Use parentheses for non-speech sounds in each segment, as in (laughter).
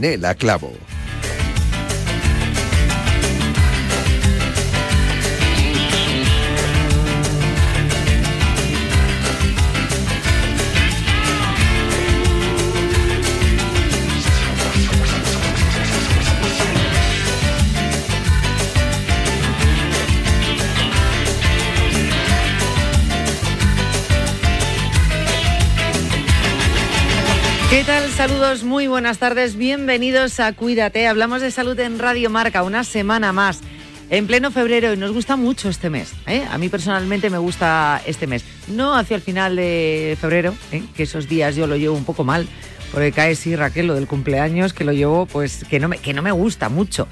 Yanela Clavo. Saludos, muy buenas tardes, bienvenidos a Cuídate. Hablamos de salud en Radio Marca, una semana más, en pleno febrero y nos gusta mucho este mes. ¿eh? A mí personalmente me gusta este mes. No hacia el final de febrero, ¿eh? que esos días yo lo llevo un poco mal, porque cae sí Raquel lo del cumpleaños, que lo llevo pues que no me, que no me gusta mucho.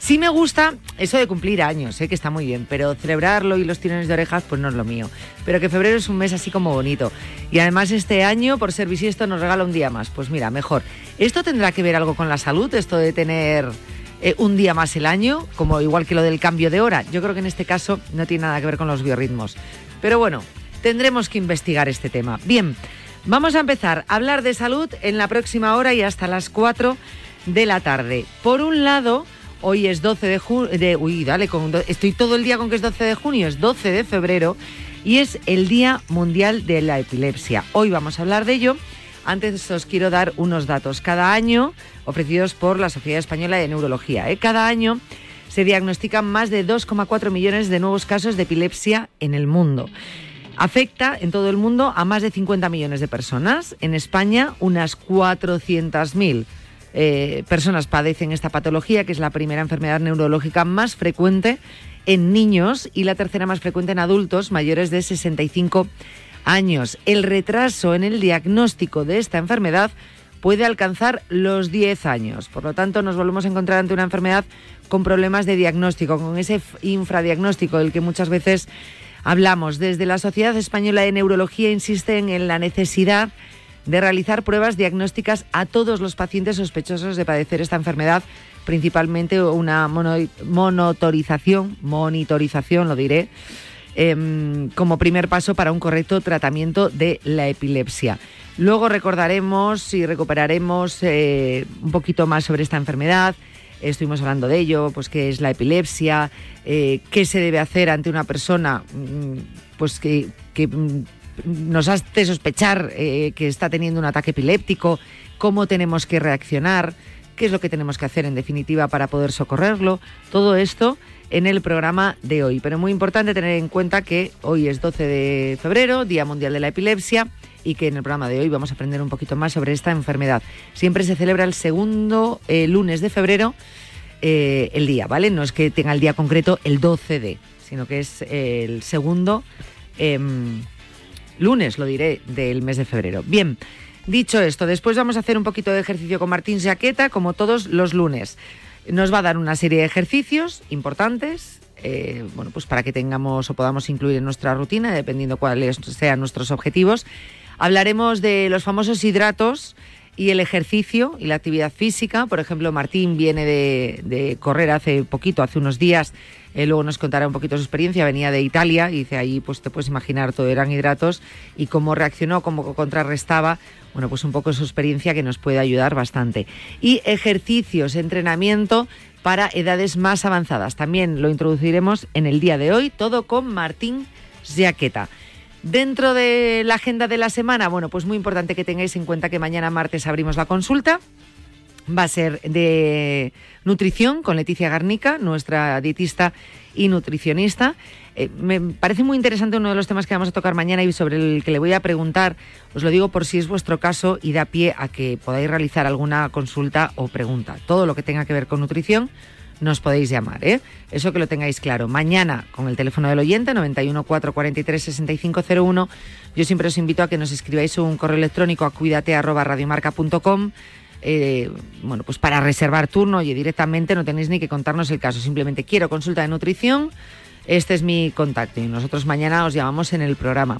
Sí me gusta eso de cumplir años, sé que está muy bien, pero celebrarlo y los tirones de orejas, pues no es lo mío. Pero que febrero es un mes así como bonito. Y además este año, por ser bisiesto, nos regala un día más. Pues mira, mejor. ¿Esto tendrá que ver algo con la salud? Esto de tener eh, un día más el año, como igual que lo del cambio de hora. Yo creo que en este caso no tiene nada que ver con los biorritmos. Pero bueno, tendremos que investigar este tema. Bien, vamos a empezar a hablar de salud en la próxima hora y hasta las 4 de la tarde. Por un lado, Hoy es 12 de junio, uy, dale, estoy todo el día con que es 12 de junio, es 12 de febrero y es el Día Mundial de la Epilepsia. Hoy vamos a hablar de ello. Antes os quiero dar unos datos. Cada año, ofrecidos por la Sociedad Española de Neurología, ¿eh? cada año se diagnostican más de 2,4 millones de nuevos casos de epilepsia en el mundo. Afecta en todo el mundo a más de 50 millones de personas. En España, unas 400.000 eh, personas padecen esta patología, que es la primera enfermedad neurológica más frecuente en niños y la tercera más frecuente en adultos mayores de 65 años. El retraso en el diagnóstico de esta enfermedad puede alcanzar los 10 años. Por lo tanto, nos volvemos a encontrar ante una enfermedad con problemas de diagnóstico, con ese infradiagnóstico del que muchas veces hablamos. Desde la Sociedad Española de Neurología insisten en la necesidad realizar pruebas diagnósticas a todos los pacientes sospechosos de padecer esta enfermedad, principalmente una monotorización, monitorización, lo diré, em, como primer paso para un correcto tratamiento de la epilepsia. Luego recordaremos y recuperaremos eh, un poquito más sobre esta enfermedad. Estuvimos hablando de ello, pues qué es la epilepsia, eh, qué se debe hacer ante una persona mm, pues que, que mm, nos hace sospechar eh, que está teniendo un ataque epiléptico, cómo tenemos que reaccionar, qué es lo que tenemos que hacer en definitiva para poder socorrerlo. Todo esto en el programa de hoy. Pero muy importante tener en cuenta que hoy es 12 de febrero, Día Mundial de la Epilepsia, y que en el programa de hoy vamos a aprender un poquito más sobre esta enfermedad. Siempre se celebra el segundo eh, lunes de febrero eh, el día, ¿vale? No es que tenga el día concreto el 12 de, sino que es el segundo. Lunes, lo diré, del mes de febrero. Bien, dicho esto, después vamos a hacer un poquito de ejercicio con Martín Jaqueta, como todos los lunes. Nos va a dar una serie de ejercicios importantes, eh, bueno, pues para que tengamos o podamos incluir en nuestra rutina, dependiendo cuáles sean nuestros objetivos. Hablaremos de los famosos hidratos y el ejercicio y la actividad física. Por ejemplo, Martín viene de, de correr hace poquito, hace unos días, eh, luego nos contará un poquito su experiencia. Venía de Italia y dice ahí, pues te puedes imaginar, todo eran hidratos y cómo reaccionó, cómo contrarrestaba. Bueno, pues un poco su experiencia que nos puede ayudar bastante. Y ejercicios, entrenamiento para edades más avanzadas. También lo introduciremos en el día de hoy, todo con Martín Giaqueta. Dentro de la agenda de la semana, bueno, pues muy importante que tengáis en cuenta que mañana martes abrimos la consulta va a ser de nutrición con Leticia Garnica, nuestra dietista y nutricionista. Eh, me parece muy interesante uno de los temas que vamos a tocar mañana y sobre el que le voy a preguntar. Os lo digo por si es vuestro caso y da pie a que podáis realizar alguna consulta o pregunta. Todo lo que tenga que ver con nutrición nos podéis llamar, ¿eh? Eso que lo tengáis claro. Mañana, con el teléfono del oyente, 91 443 6501, yo siempre os invito a que nos escribáis un correo electrónico a cuídate.radiomarca.com eh, bueno, pues para reservar turno, y directamente no tenéis ni que contarnos el caso, simplemente quiero consulta de nutrición, este es mi contacto y nosotros mañana os llamamos en el programa.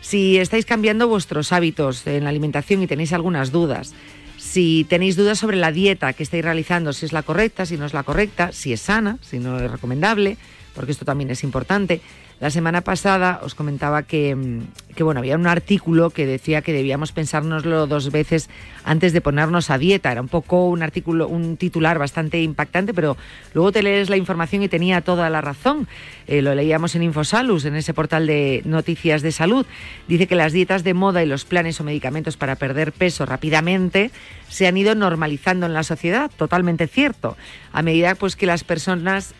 Si estáis cambiando vuestros hábitos en la alimentación y tenéis algunas dudas, si tenéis dudas sobre la dieta que estáis realizando, si es la correcta, si no es la correcta, si es sana, si no es recomendable, porque esto también es importante, la semana pasada os comentaba que, mm, que, bueno, había un artículo que decía que debíamos pensárnoslo dos veces antes de ponernos a dieta. Era un poco un artículo, un titular bastante impactante, pero luego te lees la información y tenía toda la razón. Eh, lo leíamos en Infosalus, en ese portal de noticias de salud. Dice que las dietas de moda y los planes o medicamentos para perder peso rápidamente se han ido normalizando en la sociedad. Totalmente cierto. A medida pues que las personas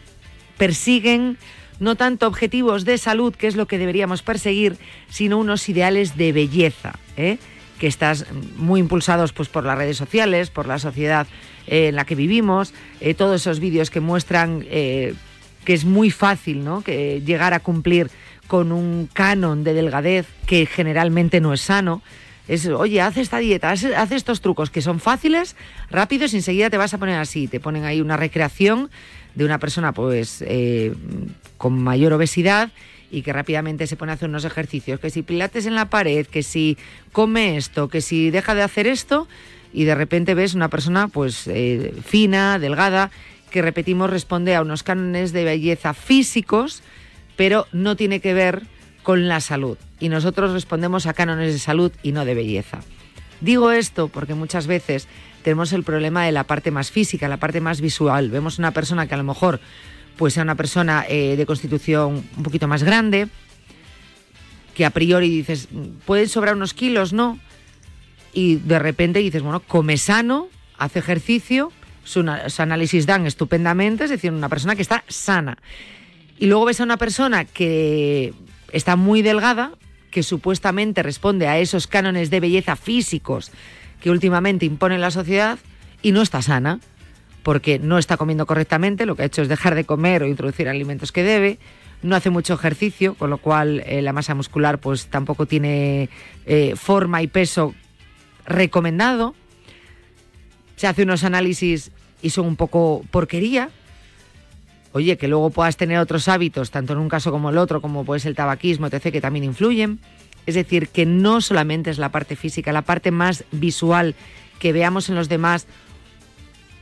persiguen no tanto objetivos de salud, que es lo que deberíamos perseguir, sino unos ideales de belleza, ¿eh? que estás muy impulsados pues, por las redes sociales, por la sociedad eh, en la que vivimos, eh, todos esos vídeos que muestran que es muy fácil ¿no? que llegar a cumplir con un canon de delgadez que generalmente no es sano. Es, oye, haz esta dieta, haz, haz estos trucos que son fáciles, rápidos y enseguida te vas a poner así. Te ponen ahí una recreación de una persona pues eh, con mayor obesidad y que rápidamente se pone a hacer unos ejercicios, que si pilates en la pared, que si come esto, que si deja de hacer esto y de repente ves una persona pues eh, fina, delgada, que repetimos responde a unos cánones de belleza físicos, pero no tiene que ver con la salud. Y nosotros respondemos a cánones de salud y no de belleza. Digo esto porque muchas veces tenemos el problema de la parte más física, la parte más visual. Vemos una persona que a lo mejor pues sea una persona eh, de constitución un poquito más grande, que a priori dices, pueden sobrar unos kilos, ¿no? Y de repente dices, bueno, come sano, hace ejercicio, sus análisis dan estupendamente, es decir, una persona que está sana. Y luego ves a una persona que está muy delgada, que supuestamente responde a esos cánones de belleza físicos que últimamente impone la sociedad y no está sana, porque no está comiendo correctamente, lo que ha hecho es dejar de comer o introducir alimentos que debe, no hace mucho ejercicio, con lo cual eh, la masa muscular pues tampoco tiene eh, forma y peso recomendado. Se hace unos análisis y son un poco porquería. Oye, que luego puedas tener otros hábitos, tanto en un caso como el otro, como puede ser el tabaquismo, etc., que también influyen. Es decir, que no solamente es la parte física, la parte más visual que veamos en los demás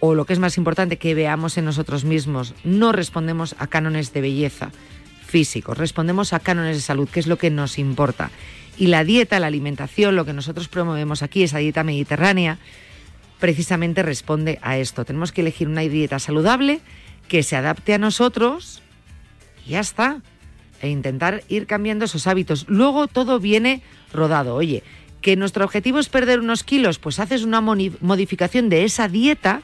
o lo que es más importante, que veamos en nosotros mismos. No respondemos a cánones de belleza físicos, respondemos a cánones de salud, que es lo que nos importa. Y la dieta, la alimentación, lo que nosotros promovemos aquí, esa dieta mediterránea, precisamente responde a esto. Tenemos que elegir una dieta saludable que se adapte a nosotros y ya está e intentar ir cambiando esos hábitos. Luego todo viene rodado. Oye, que nuestro objetivo es perder unos kilos, pues haces una modificación de esa dieta,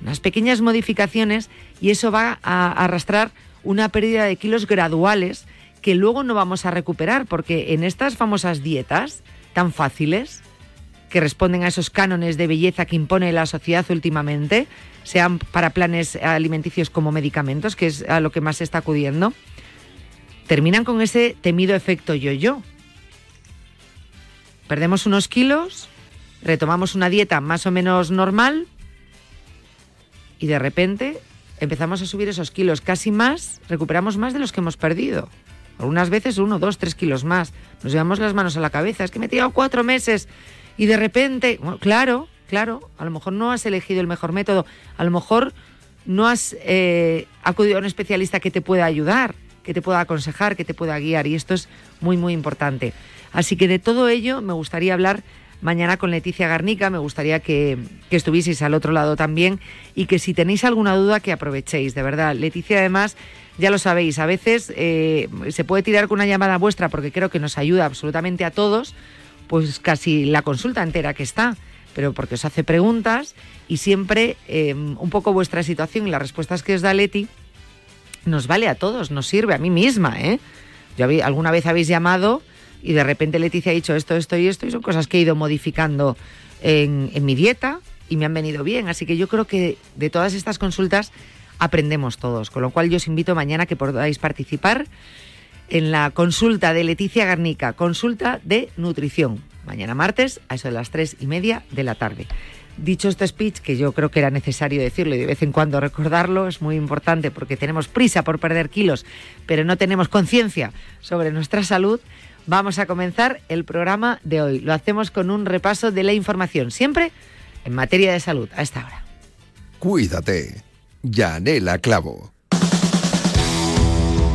unas pequeñas modificaciones, y eso va a arrastrar una pérdida de kilos graduales que luego no vamos a recuperar, porque en estas famosas dietas tan fáciles, que responden a esos cánones de belleza que impone la sociedad últimamente, sean para planes alimenticios como medicamentos, que es a lo que más se está acudiendo, terminan con ese temido efecto yo-yo. Perdemos unos kilos, retomamos una dieta más o menos normal y de repente empezamos a subir esos kilos casi más, recuperamos más de los que hemos perdido. Algunas veces uno, dos, tres kilos más. Nos llevamos las manos a la cabeza. Es que me he tirado cuatro meses y de repente, claro, claro, a lo mejor no has elegido el mejor método, a lo mejor no has eh, acudido a un especialista que te pueda ayudar que te pueda aconsejar, que te pueda guiar y esto es muy, muy importante. Así que de todo ello me gustaría hablar mañana con Leticia Garnica, me gustaría que, estuvieseis al otro lado también y que si tenéis alguna duda que aprovechéis, de verdad. Leticia además, ya lo sabéis, a veces eh, se puede tirar con una llamada vuestra porque creo que nos ayuda absolutamente a todos, pues casi la consulta entera que está pero porque os hace preguntas y siempre em, un poco vuestra situación y las respuestas que os da Leti nos vale a todos, nos sirve a mí misma. ¿eh? Yo alguna vez habéis llamado y de repente Leticia ha dicho esto, esto y esto y son cosas que he ido modificando en, en mi dieta y me han venido bien. Así que yo creo que de todas estas consultas aprendemos todos, con lo cual yo os invito mañana que podáis participar en la consulta de Leticia Garnica, consulta de nutrición, mañana martes a eso de las tres y media de la tarde. Dicho este speech, que yo creo que era necesario decirlo y de vez en cuando recordarlo, es muy importante porque tenemos prisa por perder kilos, pero no tenemos conciencia sobre nuestra salud, vamos a comenzar el programa de hoy. Lo hacemos con un repaso de la información, siempre en materia de salud, a esta hora. Cuídate. Yanela Clavo.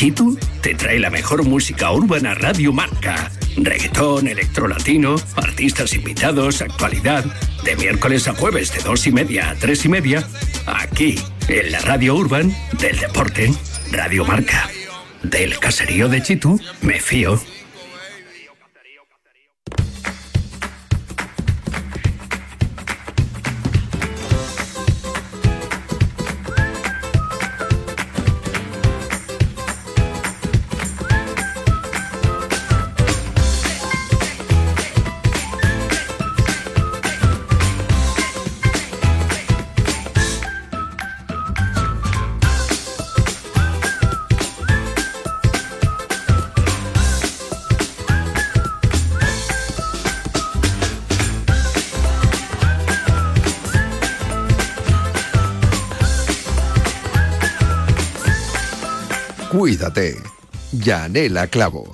Chitu te trae la mejor música urbana Radio Marca Reggaetón, electrolatino, artistas invitados, actualidad. De miércoles a jueves de dos y media a tres y media. Aquí, en la Radio Urban del Deporte, Radio Marca. Del caserío de Chitu, me fío. Cuídate. Yanela Clavo.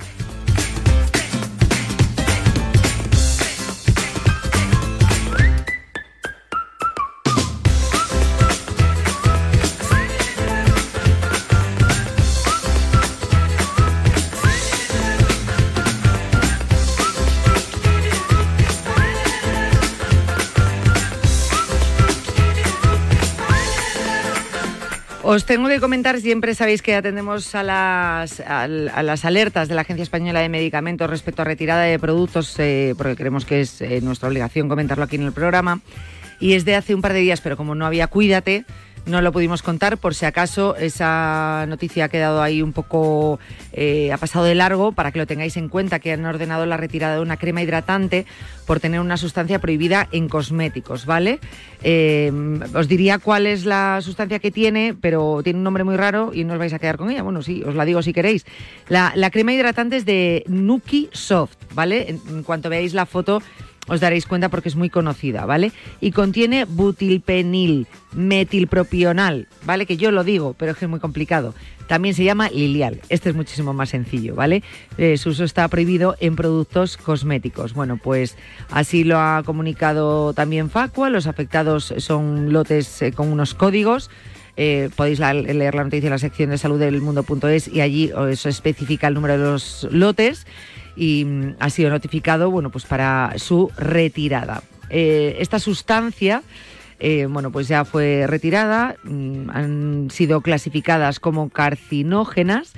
Os tengo que comentar, siempre sabéis que atendemos a las, alertas de la Agencia Española de Medicamentos respecto a retirada de productos, eh, porque creemos que es eh, nuestra obligación comentarlo aquí en el programa. Y es de hace un par de días, pero como no había Cuídate, no lo pudimos contar por si acaso esa noticia ha quedado ahí un poco, eh, ha pasado de largo para que lo tengáis en cuenta que han ordenado la retirada de una crema hidratante por tener una sustancia prohibida en cosméticos, ¿vale? Eh, os diría cuál es la sustancia que tiene, pero tiene un nombre muy raro y no os vais a quedar con ella. Bueno, sí, os la digo si queréis. La, crema hidratante es de Nuki Soft, ¿vale? en cuanto veáis la foto os daréis cuenta porque es muy conocida, ¿vale? Y contiene butilpenil, metilpropional, ¿vale? Que yo lo digo, pero es que es muy complicado. También se llama lilial. Este es muchísimo más sencillo, ¿vale? Eh, su uso está prohibido en productos cosméticos. Bueno, pues así lo ha comunicado también Facua. Los afectados son lotes eh, con unos códigos. Eh, podéis leer la noticia en la sección de salud del mundo.es y allí os especifica el número de los lotes y mm, ha sido notificado bueno, pues para su retirada. Eh, esta sustancia eh, bueno, pues ya fue retirada, mm, han sido clasificadas como carcinógenas,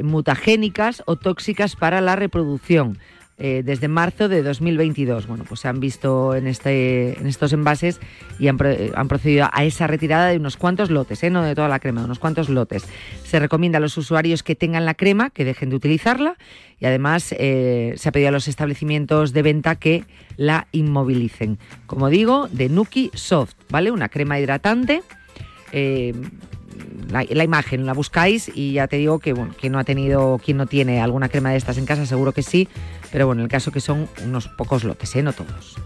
mutagénicas o tóxicas para la reproducción. Eh, desde marzo de 2022. Bueno, pues se han visto en, este, en estos envases y han, procedido a esa retirada de unos cuantos lotes, ¿eh? no de toda la crema, de unos cuantos lotes. Se recomienda a los usuarios que tengan la crema que dejen de utilizarla y además eh, se ha pedido a los establecimientos de venta que la inmovilicen. Como digo, de Nuki Soft, ¿vale? Una crema hidratante la, imagen, la buscáis y ya te digo que, bueno, que no ha tenido, quien no tiene alguna crema de estas en casa, seguro que sí, pero bueno, el caso que son unos pocos lotes, ¿eh? no todos.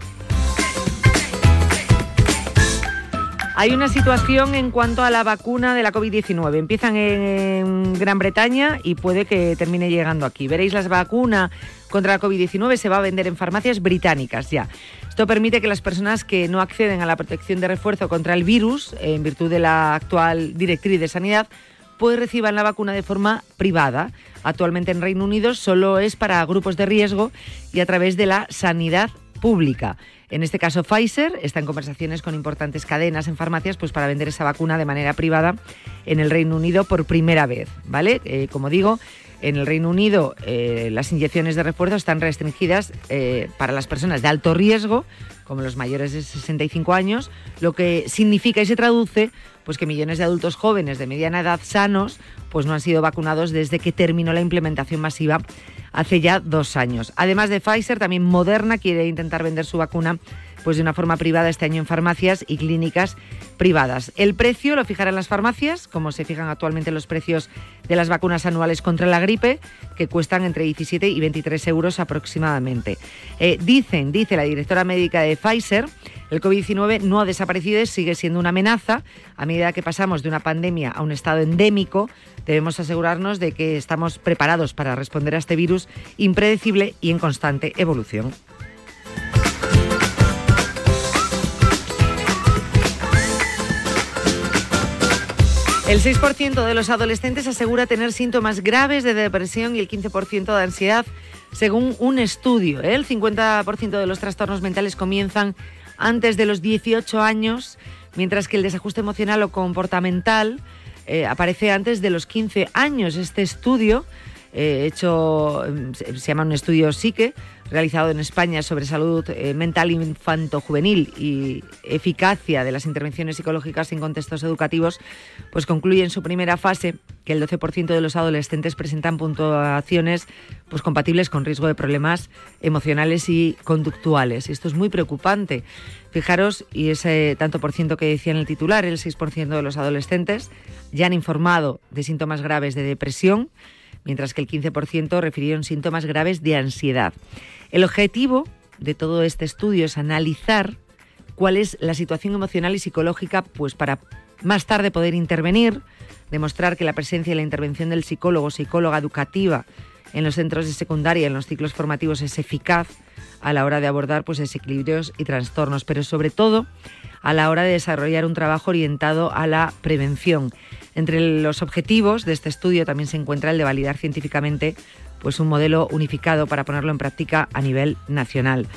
Hay una situación en cuanto a la vacuna de la COVID-19. Empiezan en Gran Bretaña y puede que termine llegando aquí. Veréis, las vacunas contra la COVID-19 se va a vender en farmacias británicas ya. Esto permite que las personas que no acceden a la protección de refuerzo contra el virus, en virtud de la actual directriz de sanidad, pues reciban la vacuna de forma privada. Actualmente en Reino Unido solo es para grupos de riesgo y a través de la sanidad pública. En este caso, Pfizer está en conversaciones con importantes cadenas en farmacias pues, para vender esa vacuna de manera privada en el Reino Unido por primera vez. ¿vale? Eh, como digo, en el Reino Unido eh, las inyecciones de refuerzo están restringidas eh, para las personas de alto riesgo, como los mayores de 65 años, lo que significa y se traduce pues que millones de adultos jóvenes de mediana edad sanos pues no han sido vacunados desde que terminó la implementación masiva hace ya dos años. Además de Pfizer, también Moderna quiere intentar vender su vacuna pues de una forma privada este año en farmacias y clínicas privadas. El precio lo fijarán las farmacias, como se fijan actualmente los precios de las vacunas anuales contra la gripe, que cuestan entre 17 y 23 euros aproximadamente. Eh, dicen, dice la directora médica de Pfizer, el COVID-19 no ha desaparecido y sigue siendo una amenaza. A medida que pasamos de una pandemia a un estado endémico, debemos asegurarnos de que estamos preparados para responder a este virus impredecible y en constante evolución. El 6% de los adolescentes asegura tener síntomas graves de depresión y el 15% de ansiedad, según un estudio. ¿eh? El 50% de los trastornos mentales comienzan antes de los 18 años, mientras que el desajuste emocional o comportamental eh, aparece antes de los 15 años. Este estudio, eh, hecho, se llama un estudio Psique, realizado en España sobre salud eh, mental infanto-juvenil y eficacia de las intervenciones psicológicas en contextos educativos, pues concluye en su primera fase que el 12% de los adolescentes presentan puntuaciones pues, compatibles con riesgo de problemas emocionales y conductuales. Esto es muy preocupante. Fijaros, y ese tanto por ciento que decía en el titular, el 6% de los adolescentes ya han informado de síntomas graves de depresión, mientras que el 15% refirieron síntomas graves de ansiedad. El objetivo de todo este estudio es analizar cuál es la situación emocional y psicológica, pues para más tarde poder intervenir, demostrar que la presencia y la intervención del psicólogo o psicóloga educativa en los centros de secundaria, en los ciclos formativos, es eficaz a la hora de abordar pues, desequilibrios y trastornos, pero sobre todo a la hora de desarrollar un trabajo orientado a la prevención. Entre los objetivos de este estudio también se encuentra el de validar científicamente pues, un modelo unificado para ponerlo en práctica a nivel nacional.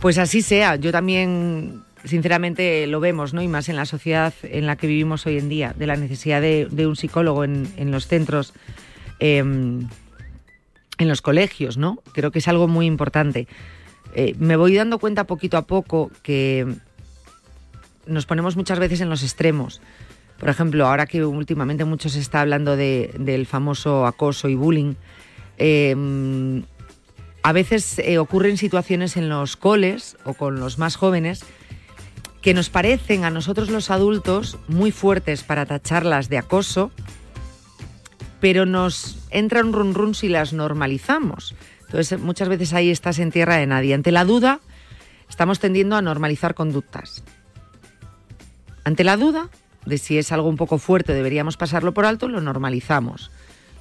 Pues así sea, yo también sinceramente lo vemos, ¿no? Y más en la sociedad en la que vivimos hoy en día, de la necesidad de, un psicólogo en, los centros, em, en los colegios, ¿no? Creo que es algo muy importante. Eh, me voy dando cuenta poquito a poco que nos ponemos muchas veces en los extremos. Por ejemplo, ahora que últimamente mucho se está hablando del famoso acoso y bullying, em, a veces eh, ocurren situaciones en los coles o con los más jóvenes que nos parecen a nosotros los adultos muy fuertes para tacharlas de acoso, pero nos entra un run run si las normalizamos. Entonces, muchas veces ahí estás en tierra de nadie. Ante la duda, estamos tendiendo a normalizar conductas. Ante la duda de si es algo un poco fuerte, deberíamos pasarlo por alto, lo normalizamos.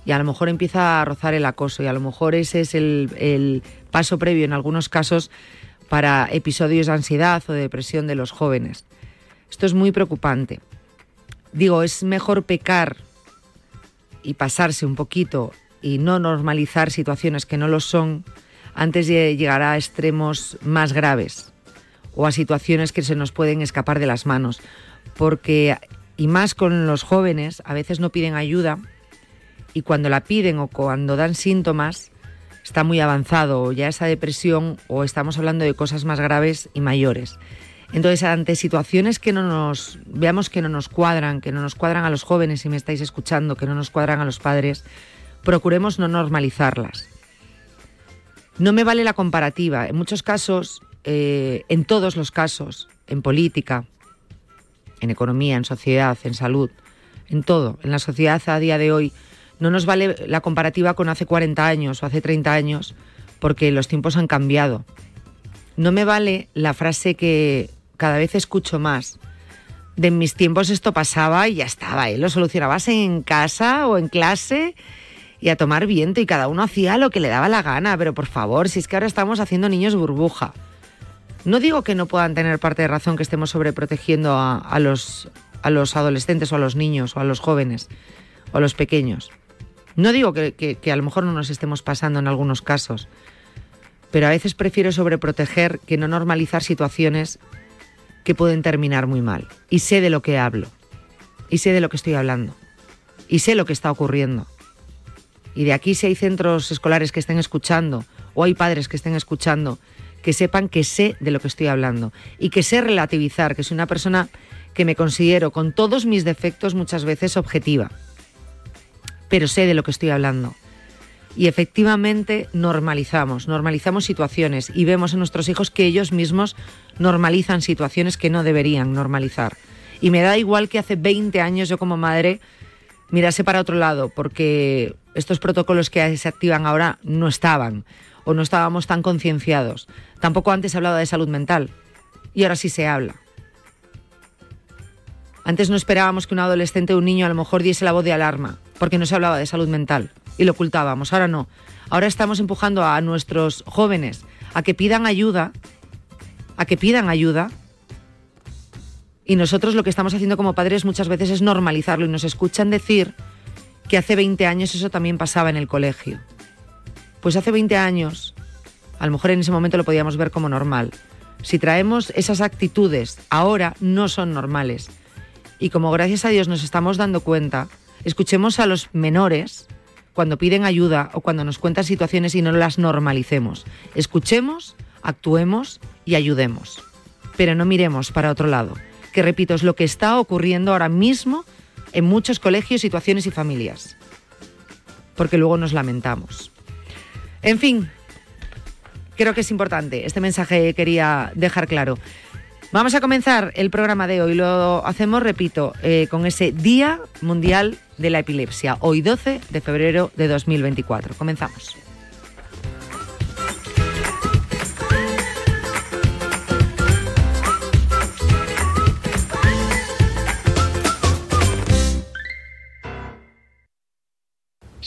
Y a lo mejor empieza a rozar el acoso y a lo mejor ese es el, paso previo en algunos casos para episodios de ansiedad o de depresión de los jóvenes. Esto es muy preocupante. Digo, es mejor pecar y pasarse un poquito y no normalizar situaciones que no lo son antes de llegar a extremos más graves o a situaciones que se nos pueden escapar de las manos porque, y más con los jóvenes, a veces no piden ayuda y cuando la piden o cuando dan síntomas, está muy avanzado o ya esa depresión o estamos hablando de cosas más graves y mayores. Entonces, ante situaciones que no nos veamos que no nos cuadran, que no nos cuadran a los jóvenes, si me estáis escuchando, que no nos cuadran a los padres, procuremos no normalizarlas. No me vale la comparativa. En muchos casos, eh, en todos los casos, en política, en economía, en sociedad, en salud, en todo. En la sociedad a día de hoy no nos vale la comparativa con hace 40 años o hace 30 años porque los tiempos han cambiado. No me vale la frase que cada vez escucho más. De mis tiempos esto pasaba y ya estaba, ¿eh? lo solucionabas en casa o en clase y a tomar viento y cada uno hacía lo que le daba la gana, pero por favor, si es que ahora estamos haciendo niños burbuja. No digo que no puedan tener parte de razón que estemos sobreprotegiendo a, los, adolescentes o a los niños o a los jóvenes o a los pequeños. No digo que, que a lo mejor no nos estemos pasando en algunos casos, pero a veces prefiero sobreproteger que no normalizar situaciones que pueden terminar muy mal. Y sé de lo que hablo, y sé de lo que estoy hablando, y sé lo que está ocurriendo. Y de aquí si hay centros escolares que estén escuchando, o hay padres que estén escuchando, que sepan que sé de lo que estoy hablando y que sé relativizar, que soy una persona que me considero con todos mis defectos muchas veces objetiva, pero sé de lo que estoy hablando. Y efectivamente normalizamos, normalizamos situaciones y vemos en nuestros hijos que ellos mismos normalizan situaciones que no deberían normalizar. Y me da igual que hace 20 años yo como madre mirase para otro lado, porque estos protocolos que se activan ahora no estaban o no estábamos tan concienciados. Tampoco antes se hablaba de salud mental y ahora sí se habla. Antes no esperábamos que un adolescente o un niño a lo mejor diese la voz de alarma, porque no se hablaba de salud mental y lo ocultábamos. Ahora no. Ahora estamos empujando a nuestros jóvenes a que pidan ayuda, a que pidan ayuda. Y nosotros lo que estamos haciendo como padres muchas veces es normalizarlo y nos escuchan decir que hace 20 años eso también pasaba en el colegio. Pues hace 20 años, a lo mejor en ese momento lo podíamos ver como normal. Si traemos esas actitudes, ahora no son normales. Y como gracias a Dios nos estamos dando cuenta, escuchemos a los menores cuando piden ayuda o cuando nos cuentan situaciones y no las normalicemos. Escuchemos, actuemos y ayudemos. Pero no miremos para otro lado, que repito, es lo que está ocurriendo ahora mismo en muchos colegios, situaciones y familias. Porque luego nos lamentamos. En fin, creo que es importante. Este mensaje quería dejar claro. Vamos a comenzar el programa de hoy. Lo hacemos, repito, eh, con ese Día Mundial de la Epilepsia, hoy 12 de febrero de 2024. Comenzamos.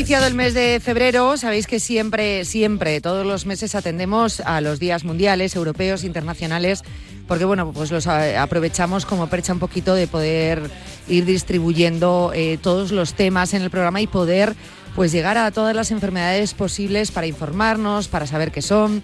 Iniciado el mes de febrero, sabéis que siempre, siempre, todos los meses atendemos a los días mundiales, europeos, internacionales, porque bueno, pues los aprovechamos como percha un poquito de poder ir distribuyendo eh, todos los temas en el programa y poder pues llegar a todas las enfermedades posibles para informarnos, para saber qué son.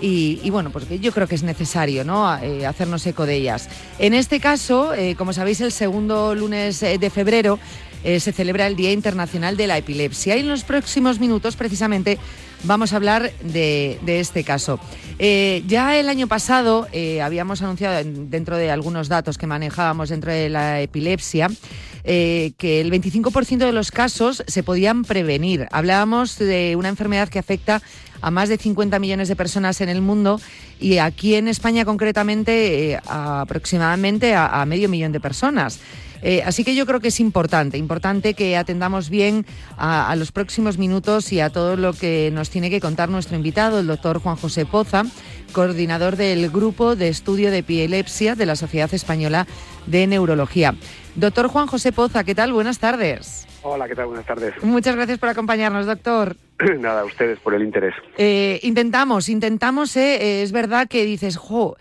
Y, bueno, pues yo creo que es necesario ¿no? Eh, hacernos eco de ellas. En este caso, eh, como sabéis, el segundo lunes de febrero eh, se celebra el Día Internacional de la Epilepsia y en los próximos minutos precisamente vamos a hablar de, este caso. Eh, ya el año pasado eh, habíamos anunciado dentro de algunos datos que manejábamos dentro de la epilepsia que el 25% de los casos se podían prevenir. Hablábamos de una enfermedad que afecta a más de 50 millones de personas en el mundo y aquí en España concretamente aproximadamente a medio millón de personas. Eh, así que yo creo que es importante, importante que atendamos bien a, los próximos minutos y a todo lo que nos tiene que contar nuestro invitado, el doctor Juan José Poza, coordinador del Grupo de Estudio de Epilepsia de la Sociedad Española de Neurología. Doctor Juan José Poza, ¿qué tal? Buenas tardes. Hola, ¿qué tal? Buenas tardes. Muchas gracias por acompañarnos, doctor. (clears throat) Nada, a ustedes por el interés. Eh, intentamos, intentamos, eh, eh, es verdad que dices, jo,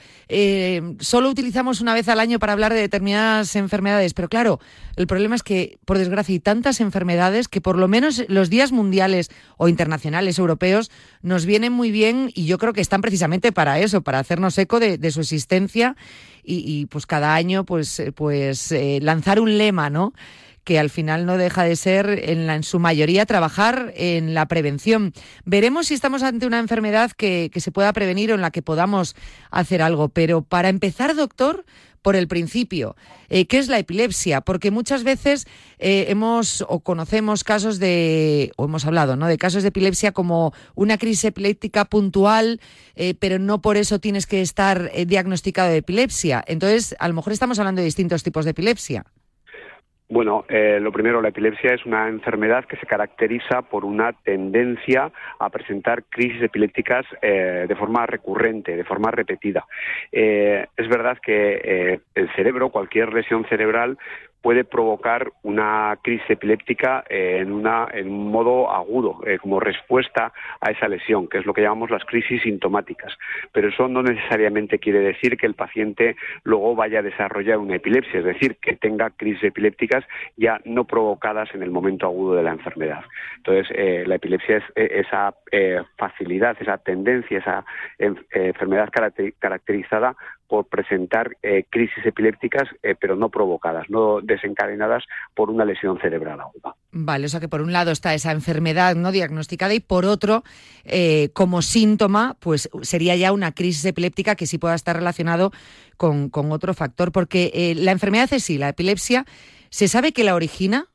solo utilizamos una vez al año para hablar de determinadas enfermedades, pero claro, el problema es que, por desgracia, hay tantas enfermedades que por lo menos los días mundiales o internacionales europeos nos vienen muy bien y yo creo que están precisamente para eso, para hacernos eco de, su existencia y, pues cada año pues, pues lanzar un lema, ¿no? Que al final no deja de ser, en, la, en su mayoría, trabajar en la prevención. Veremos si estamos ante una enfermedad que, se pueda prevenir o en la que podamos hacer algo. Pero para empezar, doctor, por el principio. Eh, ¿Qué es la epilepsia? Porque muchas veces eh, hemos o conocemos casos de, o hemos hablado, ¿no? De casos de epilepsia como una crisis epiléptica puntual, eh, pero no por eso tienes que estar diagnosticado de epilepsia. Entonces, a lo mejor estamos hablando de distintos tipos de epilepsia. Bueno, eh, lo primero, la epilepsia es una enfermedad que se caracteriza por una tendencia a presentar crisis epilépticas eh, de forma recurrente, de forma repetida. Eh, es verdad que el cerebro, cualquier lesión cerebral, puede provocar una crisis epiléptica en, una, en un modo agudo, eh, como respuesta a esa lesión, que es lo que llamamos las crisis sintomáticas. Pero eso no necesariamente quiere decir que el paciente luego vaya a desarrollar una epilepsia, es decir, que tenga crisis epilépticas ya no provocadas en el momento agudo de la enfermedad. Entonces, eh, la epilepsia es eh, esa facilidad, esa tendencia, esa enfermedad caracterizada por presentar eh, crisis epilépticas, eh, pero no provocadas, no desencadenadas por una lesión cerebral aguda. Vale, o sea que por un lado está esa enfermedad no diagnosticada y por otro, eh, como síntoma, pues sería ya una crisis epiléptica que sí pueda estar relacionado con, con otro factor, porque la enfermedad es sí, la epilepsia, ¿se sabe que la origina?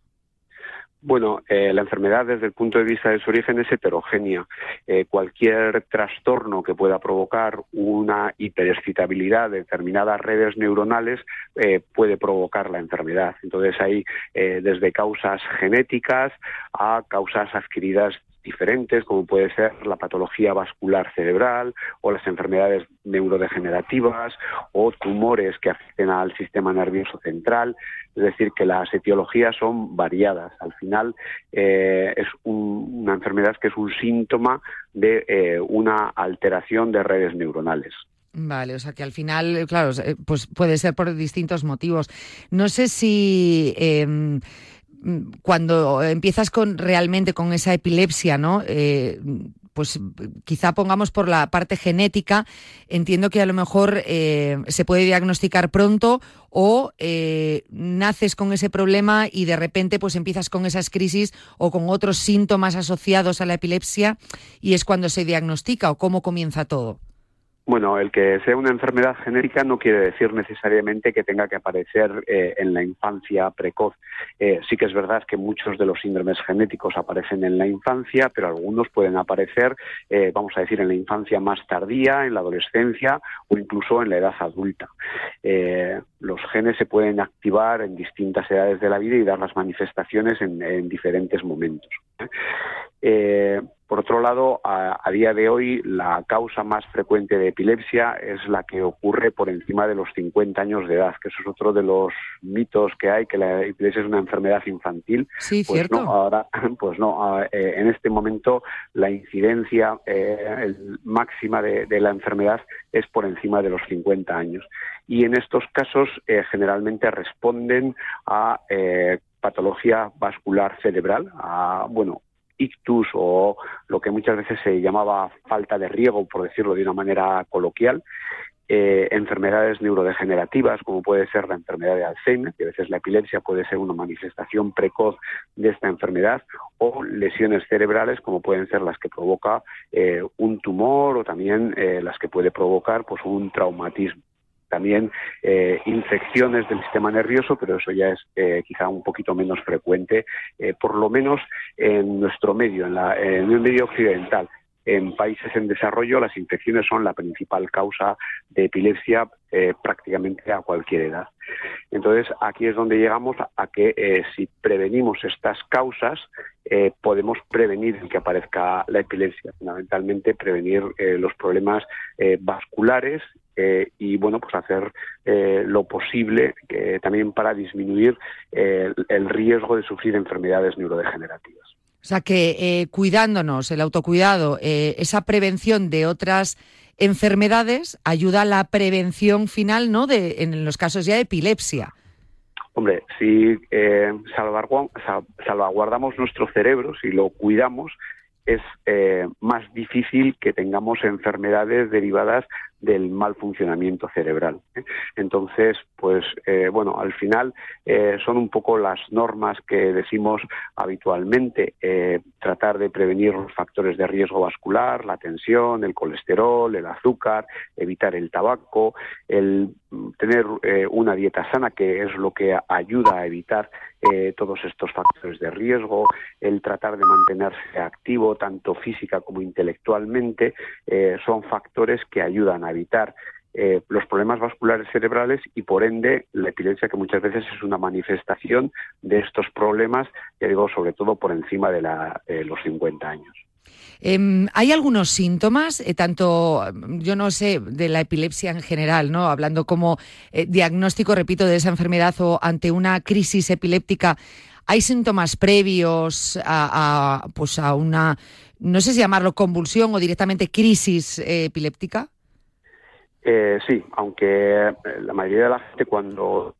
Bueno, eh, la enfermedad desde el punto de vista de su origen es heterogénea. Eh, cualquier trastorno que pueda provocar una hiperexcitabilidad de determinadas redes neuronales eh, puede provocar la enfermedad. Entonces hay desde causas genéticas a causas adquiridas diferentes, como puede ser la patología vascular cerebral o las enfermedades neurodegenerativas o tumores que afecten al sistema nervioso central. Es decir, que las etiologías son variadas. Al final eh, es una enfermedad que es un síntoma de eh, una alteración de redes neuronales. Vale, o sea que al final, claro, eh, pues puede ser por distintos motivos. No sé si em, cuando empiezas con realmente con esa epilepsia, ¿no? Pues quizá pongamos por la parte genética, entiendo que a lo mejor eh, se puede diagnosticar pronto o eh, naces con ese problema y de repente pues empiezas con esas crisis o con otros síntomas asociados a la epilepsia y es cuando se diagnostica o cómo comienza todo. Bueno, el que sea una enfermedad genérica no quiere decir necesariamente que tenga que aparecer eh, en la infancia precoz. Eh, sí que es verdad que muchos de los síndromes genéticos aparecen en la infancia, pero algunos pueden aparecer, eh, vamos a decir, en la infancia más tardía, en la adolescencia o incluso en la edad adulta. los genes se pueden activar en distintas edades de la vida y dar las manifestaciones en, en diferentes momentos. Por otro lado, a, día de hoy, la causa más frecuente de epilepsia es la que ocurre por encima de los 50 años de edad, que eso es otro de los mitos que hay, que la epilepsia es una enfermedad infantil. Sí, pues cierto. No, ahora, (laughs) pues no, eh, en este momento la incidencia eh, máxima de, la enfermedad es por encima de los 50 años. Y en estos casos eh, generalmente responden a patología vascular cerebral, a, bueno, ictus o lo que muchas veces se llamaba falta de riego, por decirlo de una manera coloquial, eh, enfermedades neurodegenerativas, como puede ser la enfermedad de Alzheimer, que a veces la epilepsia puede ser una manifestación precoz de esta enfermedad, o lesiones cerebrales, como pueden ser las que provoca eh, un tumor o también eh, las que puede provocar pues, un traumatismo también eh, infecciones del sistema nervioso, pero eso ya es eh, quizá un poquito menos frecuente, eh, por lo menos en nuestro medio, en, la, medio occidental. En países en desarrollo las infecciones son la principal causa de epilepsia prácticamente a cualquier edad. Entonces aquí es donde llegamos a que si prevenimos estas causas podemos prevenir que aparezca la epilepsia, fundamentalmente prevenir los problemas vasculares eh, y bueno pues hacer eh, lo posible también para disminuir eh, el riesgo de sufrir enfermedades neurodegenerativas. O sea que cuidándonos, el autocuidado, esa prevención de otras enfermedades ayuda a la prevención final, ¿no? De, en los casos ya de epilepsia. Hombre, si salvaguardamos nuestro cerebro, si lo cuidamos, es más difícil que tengamos enfermedades derivadas del mal funcionamiento cerebral. ¿eh? Entonces, pues eh, bueno, al final eh, son un poco las normas que decimos habitualmente, tratar de prevenir los factores de riesgo vascular, la tensión, el colesterol, el azúcar, evitar el tabaco, el tener una dieta sana, que es lo que ayuda a evitar todos estos factores de riesgo, el tratar de mantenerse activo tanto física como intelectualmente, son factores que ayudan a evitar eh, los problemas vasculares cerebrales y por ende la epilepsia que muchas veces es una manifestación de estos problemas, ya digo, sobre todo por encima de eh, los 50 años. Em, ¿Hay algunos síntomas, eh, tanto, yo no sé, de la epilepsia en general, ¿no? Hablando como diagnóstico, repito, de esa enfermedad o ante una crisis epiléptica, ¿hay síntomas previos a, pues a una, no sé si llamarlo convulsión o directamente crisis epiléptica? Eh, sí, aunque eh, la mayoría de la gente cuando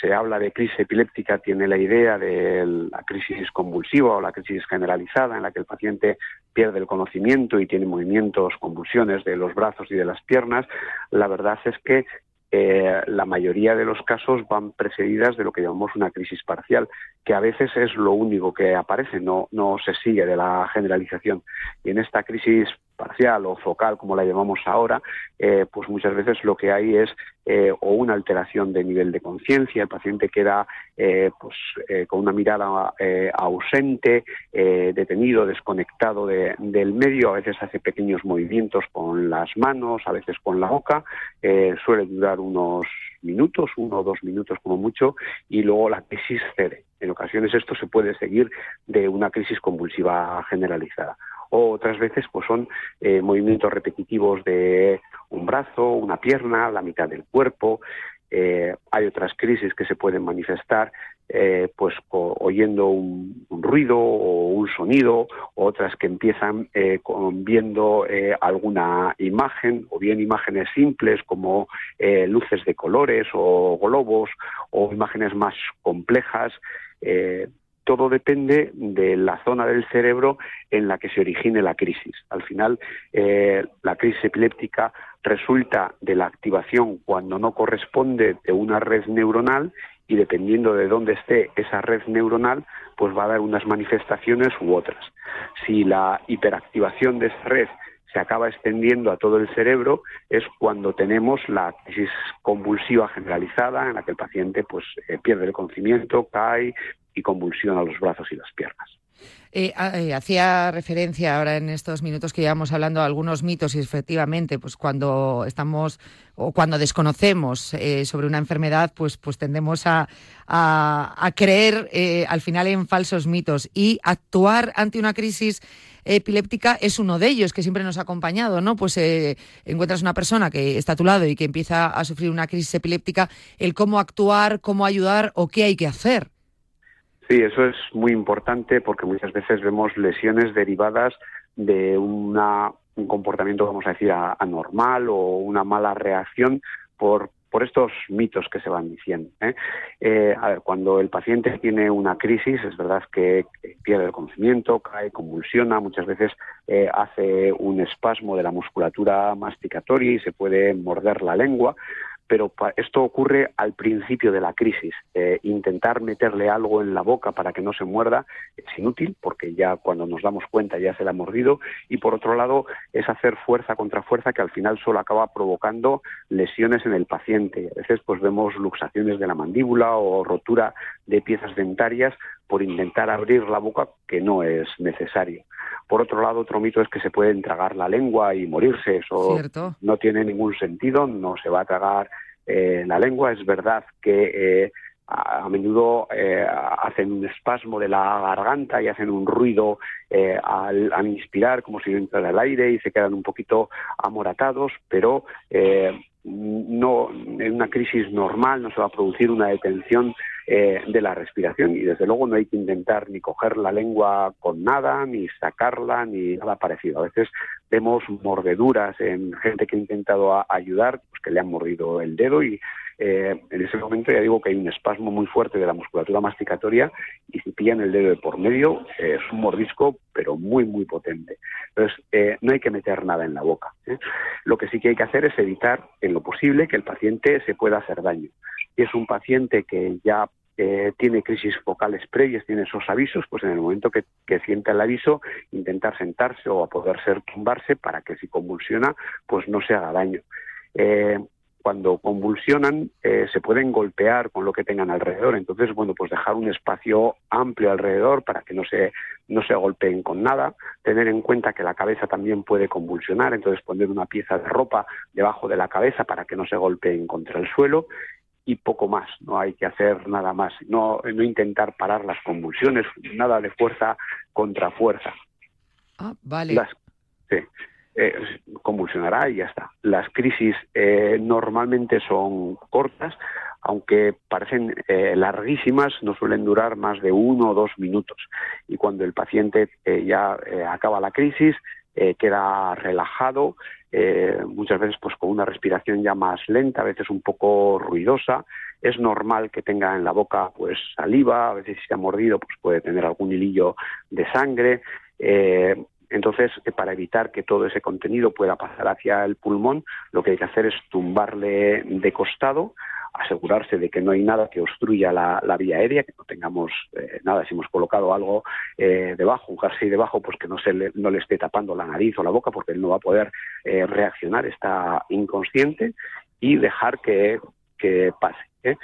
se habla de crisis epiléptica tiene la idea de la crisis convulsiva o la crisis generalizada en la que el paciente pierde el conocimiento y tiene movimientos, convulsiones de los brazos y de las piernas. La verdad es que eh, la mayoría de los casos van precedidas de lo que llamamos una crisis parcial, que a veces es lo único que aparece, no, no se sigue de la generalización. Y en esta crisis parcial o focal, como la llamamos ahora, eh, pues muchas veces lo que hay es eh, o una alteración de nivel de conciencia, el paciente queda eh, pues, con una mirada ausente, detenido, desconectado del medio, a veces hace pequeños movimientos con las manos, a veces con la boca, suele durar unos minutos, uno o dos minutos como mucho, y luego la crisis cede. En ocasiones esto se puede seguir de una crisis convulsiva generalizada o otras veces pues son eh, movimientos repetitivos de un brazo, una pierna, la mitad del cuerpo. Eh, hay otras crisis que se pueden manifestar eh, pues oyendo un, ruido o un sonido, otras que empiezan con, viendo alguna imagen o bien imágenes simples como luces de colores o globos o imágenes más complejas todo depende de la zona del cerebro en la que se origine la crisis. Al final, eh, la crisis epiléptica resulta de la activación cuando no corresponde de una red neuronal y dependiendo de dónde esté esa red neuronal, pues va a dar unas manifestaciones u otras. Si la hiperactivación de esa red se acaba extendiendo a todo el cerebro es cuando tenemos la crisis convulsiva generalizada en la que el paciente pues eh, pierde el conocimiento, cae, y convulsiona los brazos y las piernas. Eh, eh, hacía referencia ahora en estos minutos que llevamos hablando a algunos mitos y efectivamente, pues cuando estamos o cuando desconocemos eh, sobre una enfermedad, pues, pues tendemos a, a, creer al final en falsos mitos y actuar ante una crisis epiléptica es uno de ellos que siempre nos ha acompañado, ¿no? Pues encuentras una persona que está a tu lado y que empieza a sufrir una crisis epiléptica, el cómo actuar, cómo ayudar o qué hay que hacer. Sí, eso es muy importante porque muchas veces vemos lesiones derivadas de una, un comportamiento, vamos a decir, anormal o una mala reacción por, por estos mitos que se van diciendo. ¿eh? Eh, a ver, cuando el paciente tiene una crisis, es verdad que pierde el conocimiento, cae, convulsiona, muchas veces eh, hace un espasmo de la musculatura masticatoria y se puede morder la lengua pero esto ocurre al principio de la crisis. Eh, intentar meterle algo en la boca para que no se muerda es inútil, porque ya cuando nos damos cuenta ya se le ha mordido, y por otro lado es hacer fuerza contra fuerza que al final solo acaba provocando lesiones en el paciente. A veces pues vemos luxaciones de la mandíbula o rotura de piezas dentarias por intentar abrir la boca que no es necesario. Por otro lado, otro mito es que se puede tragar la lengua y morirse. Eso no tiene ningún sentido, no se va a tragar eh, la lengua. Es verdad que eh, a, menudo eh, hacen un espasmo de la garganta y hacen un ruido al, al, inspirar como si entrara el aire y se quedan un poquito amoratados, pero no en una crisis normal no se va a producir una detención eh, de la respiración y desde luego no hay que intentar ni coger la lengua con nada, ni sacarla, ni nada parecido. A veces vemos mordeduras en gente que ha intentado ayudar, pues que le han mordido el dedo y eh, en ese momento ya digo que hay un espasmo muy fuerte de la musculatura masticatoria y si pillan el dedo de por medio eh, es un mordisco pero muy muy potente. Entonces eh, no hay que meter nada en la boca. Lo que sí que hay que hacer es evitar en lo posible que el paciente se pueda hacer daño. Es un paciente que ya tiene crisis focales previas, tiene esos avisos, pues en el momento que, que sienta el aviso, intentar sentarse o a poder ser tumbarse para que si convulsiona, pues no se haga daño. Eh, cuando convulsionan eh, se pueden golpear con lo que tengan alrededor. Entonces, bueno, pues dejar un espacio amplio alrededor para que no se, no se golpeen con nada. Tener en cuenta que la cabeza también puede convulsionar, entonces poner una pieza de ropa debajo de la cabeza para que no se golpeen contra el suelo y poco más, no hay que hacer nada más, no, no intentar parar las convulsiones, nada de fuerza contra fuerza. Ah, vale. Las, sí eh, convulsionará y ya está. Las crisis eh, normalmente son cortas, aunque parecen eh, larguísimas, no suelen durar más de uno o dos minutos. Y cuando el paciente eh, ya acaba la crisis, queda relajado, muchas veces pues con una respiración ya más lenta, a veces un poco ruidosa. Es normal que tenga en la boca pues saliva, a veces si se ha mordido pues puede tener algún hilillo de sangre. Entonces, eh, para evitar que todo ese contenido pueda pasar hacia el pulmón, lo que hay que hacer es tumbarle de costado, asegurarse de que no hay nada que obstruya la, vía aérea, que no tengamos eh, nada, si hemos colocado algo eh, debajo, un jersey debajo, pues que no, se le, no le esté tapando la nariz o la boca, porque él no va a poder reaccionar, está inconsciente, y dejar que, que pase. Eh,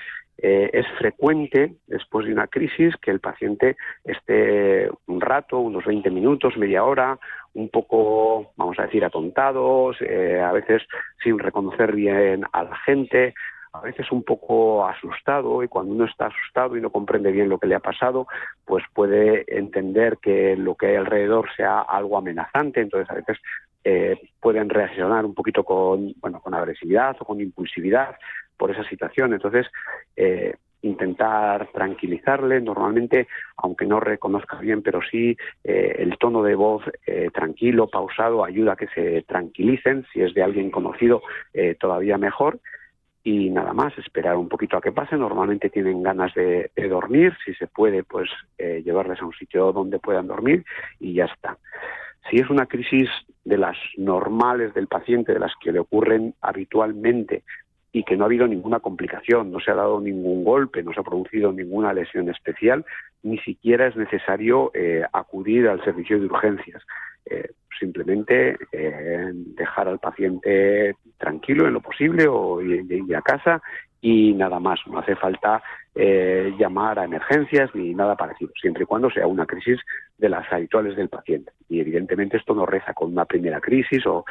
es frecuente, después de una crisis, que el paciente esté un rato, unos 20 minutos, media hora, un poco, vamos a decir, atontados, eh, a veces sin reconocer bien a la gente, a veces un poco asustado y cuando uno está asustado y no comprende bien lo que le ha pasado, pues puede entender que lo que hay alrededor sea algo amenazante, entonces a veces eh, pueden reaccionar un poquito con, bueno, con agresividad o con impulsividad por esa situación. Entonces, eh, intentar tranquilizarle, normalmente, aunque no reconozca bien, pero sí eh, el tono de voz eh, tranquilo, pausado, ayuda a que se tranquilicen, si es de alguien conocido, todavía mejor. Y nada más, esperar un poquito a que pase. Normalmente tienen ganas de, de dormir, si se puede, pues llevarles a un sitio donde puedan dormir y ya está. Si es una crisis de las normales del paciente, de las que le ocurren habitualmente, y que no ha habido ninguna complicación, no se ha dado ningún golpe, no se ha producido ninguna lesión especial, ni siquiera es necesario eh, acudir al servicio de urgencias. Eh, simplemente eh, dejar al paciente tranquilo en lo posible o ir, a casa y nada más. No hace falta llamar a emergencias ni nada parecido, siempre y cuando sea una crisis de las habituales del paciente. Y evidentemente esto no reza con una primera crisis o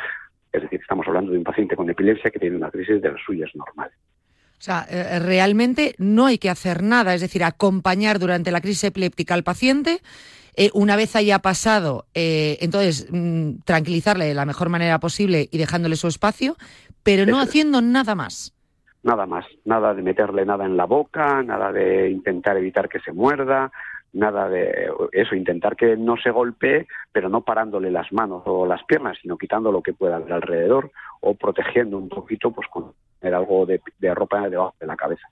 es decir, estamos hablando de un paciente con epilepsia que tiene una crisis de las suyas normales. O sea, eh, eh, realmente no hay que hacer nada, es decir, acompañar durante la crisis epiléptica al paciente. Eh, una vez haya pasado, entonces mm, tranquilizarle de la mejor manera posible y dejándole su espacio, pero no haciendo nada más. Nada más, nada de meterle nada en la boca, nada de intentar evitar que se muerda, nada de eso, intentar que no se golpee, pero no parándole las manos o las piernas, sino quitando lo que pueda alrededor o protegiendo un poquito pues con algo de, ropa debajo de la cabeza.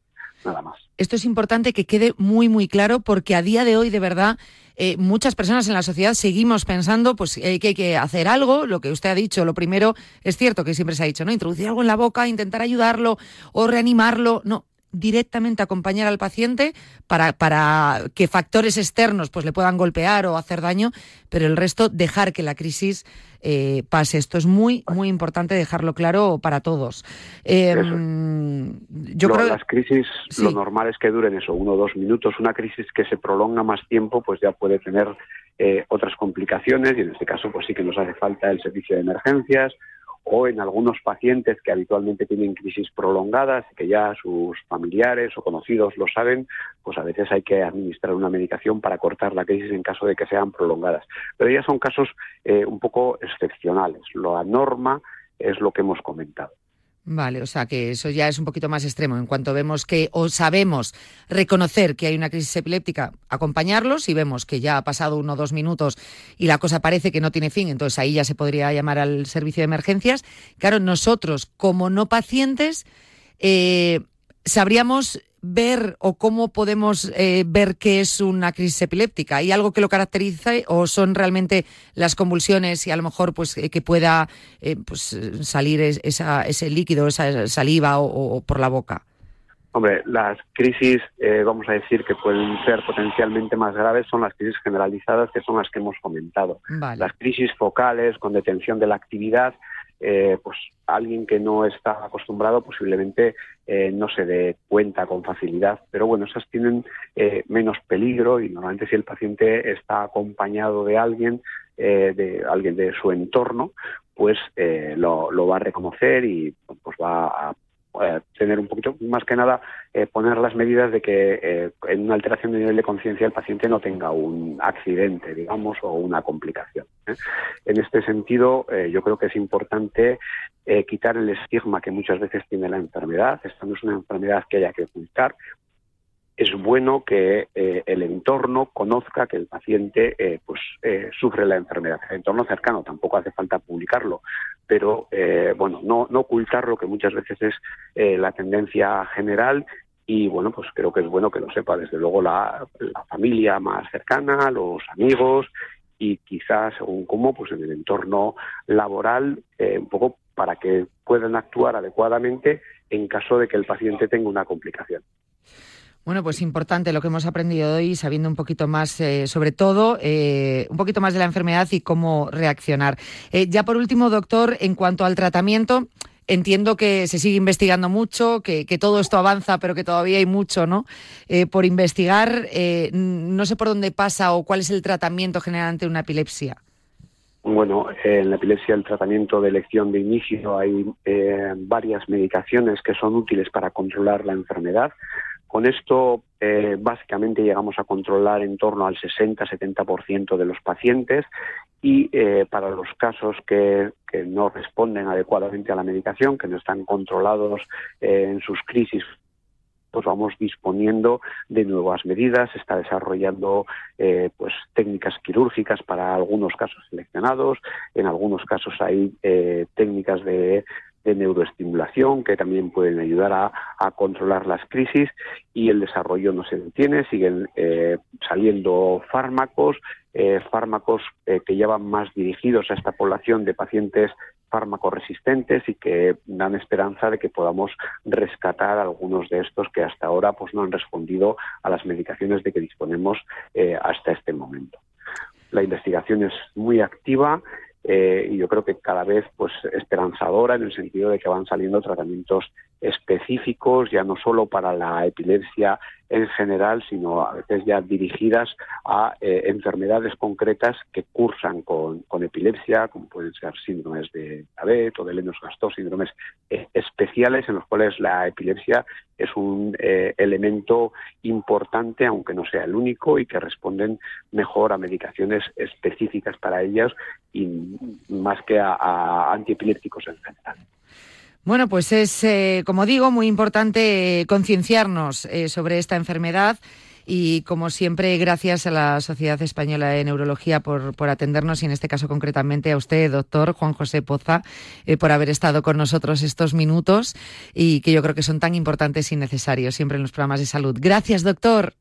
Nada más. Esto es importante que quede muy, muy claro porque a día de hoy, de verdad, eh, muchas personas en la sociedad seguimos pensando pues, eh, que hay que hacer algo. Lo que usted ha dicho, lo primero es cierto que siempre se ha dicho, ¿no? Introducir algo en la boca, intentar ayudarlo o reanimarlo. No, directamente acompañar al paciente para, para que factores externos pues le puedan golpear o hacer daño, pero el resto dejar que la crisis eh, pase. Esto es muy, muy importante dejarlo claro para todos. Em, yo creo las crisis, lo normal es que duren eso, uno o dos minutos. Una crisis que se prolonga más tiempo, pues ya puede tener eh, otras complicaciones y en este caso, pues sí que nos hace falta el servicio de emergencias o en algunos pacientes que habitualmente tienen crisis prolongadas y que ya sus familiares o conocidos lo saben, pues a veces hay que administrar una medicación para cortar la crisis en caso de que sean prolongadas. Pero ya son casos eh, un poco excepcionales. La norma es lo que hemos comentado. Vale, o sea que eso ya es un poquito más extremo. En cuanto vemos que o sabemos reconocer que hay una crisis epiléptica, acompañarlos y vemos que ya ha pasado uno o dos minutos y la cosa parece que no tiene fin, entonces ahí ya se podría llamar al servicio de emergencias. Claro, nosotros como no pacientes eh, sabríamos ver o cómo podemos eh, ver qué es una crisis epiléptica? ¿Hay algo que lo caracterice o son realmente las convulsiones y a lo mejor pues eh, que pueda eh, pues, salir esa, ese líquido, esa saliva o, por la boca? Hombre, las crisis, vamos a decir, que pueden ser potencialmente más graves son las crisis generalizadas, que son las que hemos comentado. Las crisis focales con detención de la actividad eh, pues alguien que no está acostumbrado posiblemente eh, no se dé cuenta con facilidad. Pero bueno, esas tienen eh, menos peligro y normalmente si el paciente está acompañado de alguien, de alguien de su entorno, pues lo, lo, va a reconocer y pues va a eh, tener un poquito, más que nada, eh, poner las medidas de que eh, en una alteración de nivel de conciencia el paciente no tenga un accidente, digamos, o una complicación. En este sentido, yo creo que es importante quitar el estigma que muchas veces tiene la enfermedad. Esta no es una enfermedad que haya que ocultar, es bueno que eh, el entorno conozca que el paciente eh, pues eh, sufre la enfermedad. El entorno cercano tampoco hace falta publicarlo, pero bueno, no, no ocultarlo, que muchas veces es la tendencia general. Y bueno, pues creo que es bueno que lo sepa desde luego la, familia más cercana, los amigos y quizás según cómo, pues en el entorno laboral, un poco para que puedan actuar adecuadamente en caso de que el paciente tenga una complicación. Bueno, pues importante lo que hemos aprendido hoy, sabiendo un poquito más, eh, sobre todo, eh, un poquito más de la enfermedad y cómo reaccionar. Eh, ya por último, doctor, en cuanto al tratamiento, entiendo que se sigue investigando mucho, que, todo esto avanza, pero que todavía hay mucho, ¿no? por investigar, no sé por dónde pasa o cuál es el tratamiento general ante una epilepsia. Bueno, en la epilepsia el tratamiento de elección de inicio hay varias medicaciones que son útiles para controlar la enfermedad. Con esto, eh, básicamente, llegamos a controlar en torno al 60-70% de los pacientes y eh, para los casos que, no responden adecuadamente a la medicación, que no están controlados eh, en sus crisis pues vamos disponiendo de nuevas medidas, se está desarrollando pues técnicas quirúrgicas para algunos casos seleccionados, en algunos casos hay técnicas de de neuroestimulación que también pueden ayudar a, controlar las crisis y el desarrollo no se detiene, siguen eh, saliendo fármacos, eh, fármacos eh, que llevan más dirigidos a esta población de pacientes fármacos resistentes y que dan esperanza de que podamos rescatar algunos de estos que hasta ahora pues no han respondido a las medicaciones de que disponemos hasta este momento. La investigación es muy activa, eh, y yo creo que cada vez pues esperanzadora en el sentido de que van saliendo tratamientos específicos ya no solo para la epilepsia en general, sino a veces ya dirigidas a eh, enfermedades concretas que cursan con, epilepsia, como pueden ser síndromes de Tabet o de Lennox-Gastaut, síndromes eh, especiales en los cuales la epilepsia es un eh, elemento importante, aunque no sea el único, y que responden mejor a medicaciones específicas para ellas y más que a antiepilépticos en general. Bueno, pues es, eh, como digo, muy importante concienciarnos eh, sobre esta enfermedad. Y como siempre, gracias a la Sociedad Española de Neurología por, por atendernos y en este caso concretamente a usted, doctor Juan José Poza, eh, por haber estado con nosotros estos minutos y que yo creo que son tan importantes y necesarios siempre en los programas de salud. Gracias, doctor.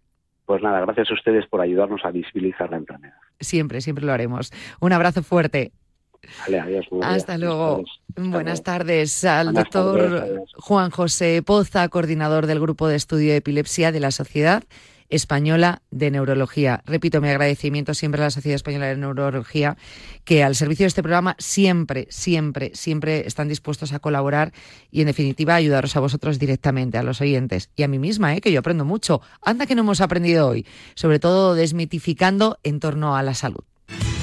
Pues nada, gracias a ustedes por ayudarnos a visibilizar la enfermedad. Siempre, siempre lo haremos. Un abrazo fuerte. Hasta luego. Buenas tardes al doctor Juan José Poza, coordinador del Grupo de Estudio de Epilepsia de la Sociedad Española de Neurología. Repito mi agradecimiento siempre a la Sociedad Española de Neurología, que al servicio de este programa siempre, siempre, siempre están dispuestos a colaborar y, en definitiva, ayudaros a vosotros directamente, a los oyentes. Y a mí misma, ¿eh? que yo aprendo mucho. Anda que no hemos aprendido hoy, sobre todo desmitificando en torno a la salud.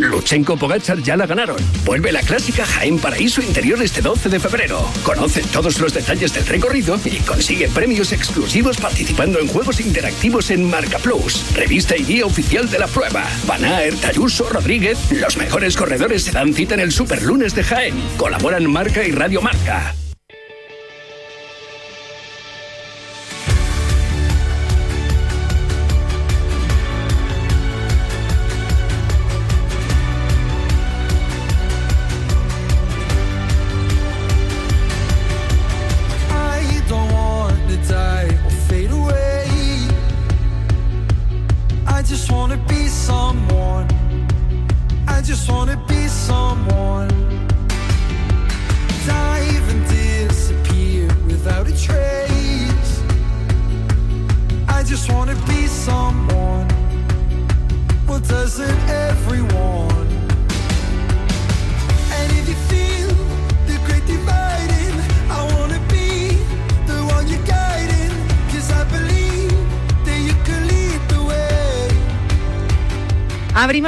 Lo Lutsenko Pogachar ya la ganaron. Vuelve la clásica Jaén Paraíso Interior este 12 de febrero. Conoce todos los detalles del recorrido y consigue premios exclusivos participando en juegos interactivos en Marca Plus, revista y guía oficial de la prueba. Van Aert, Ayuso, Rodríguez, los mejores corredores se dan cita en el Superlunes de Jaén. Colaboran Marca y Radio Marca.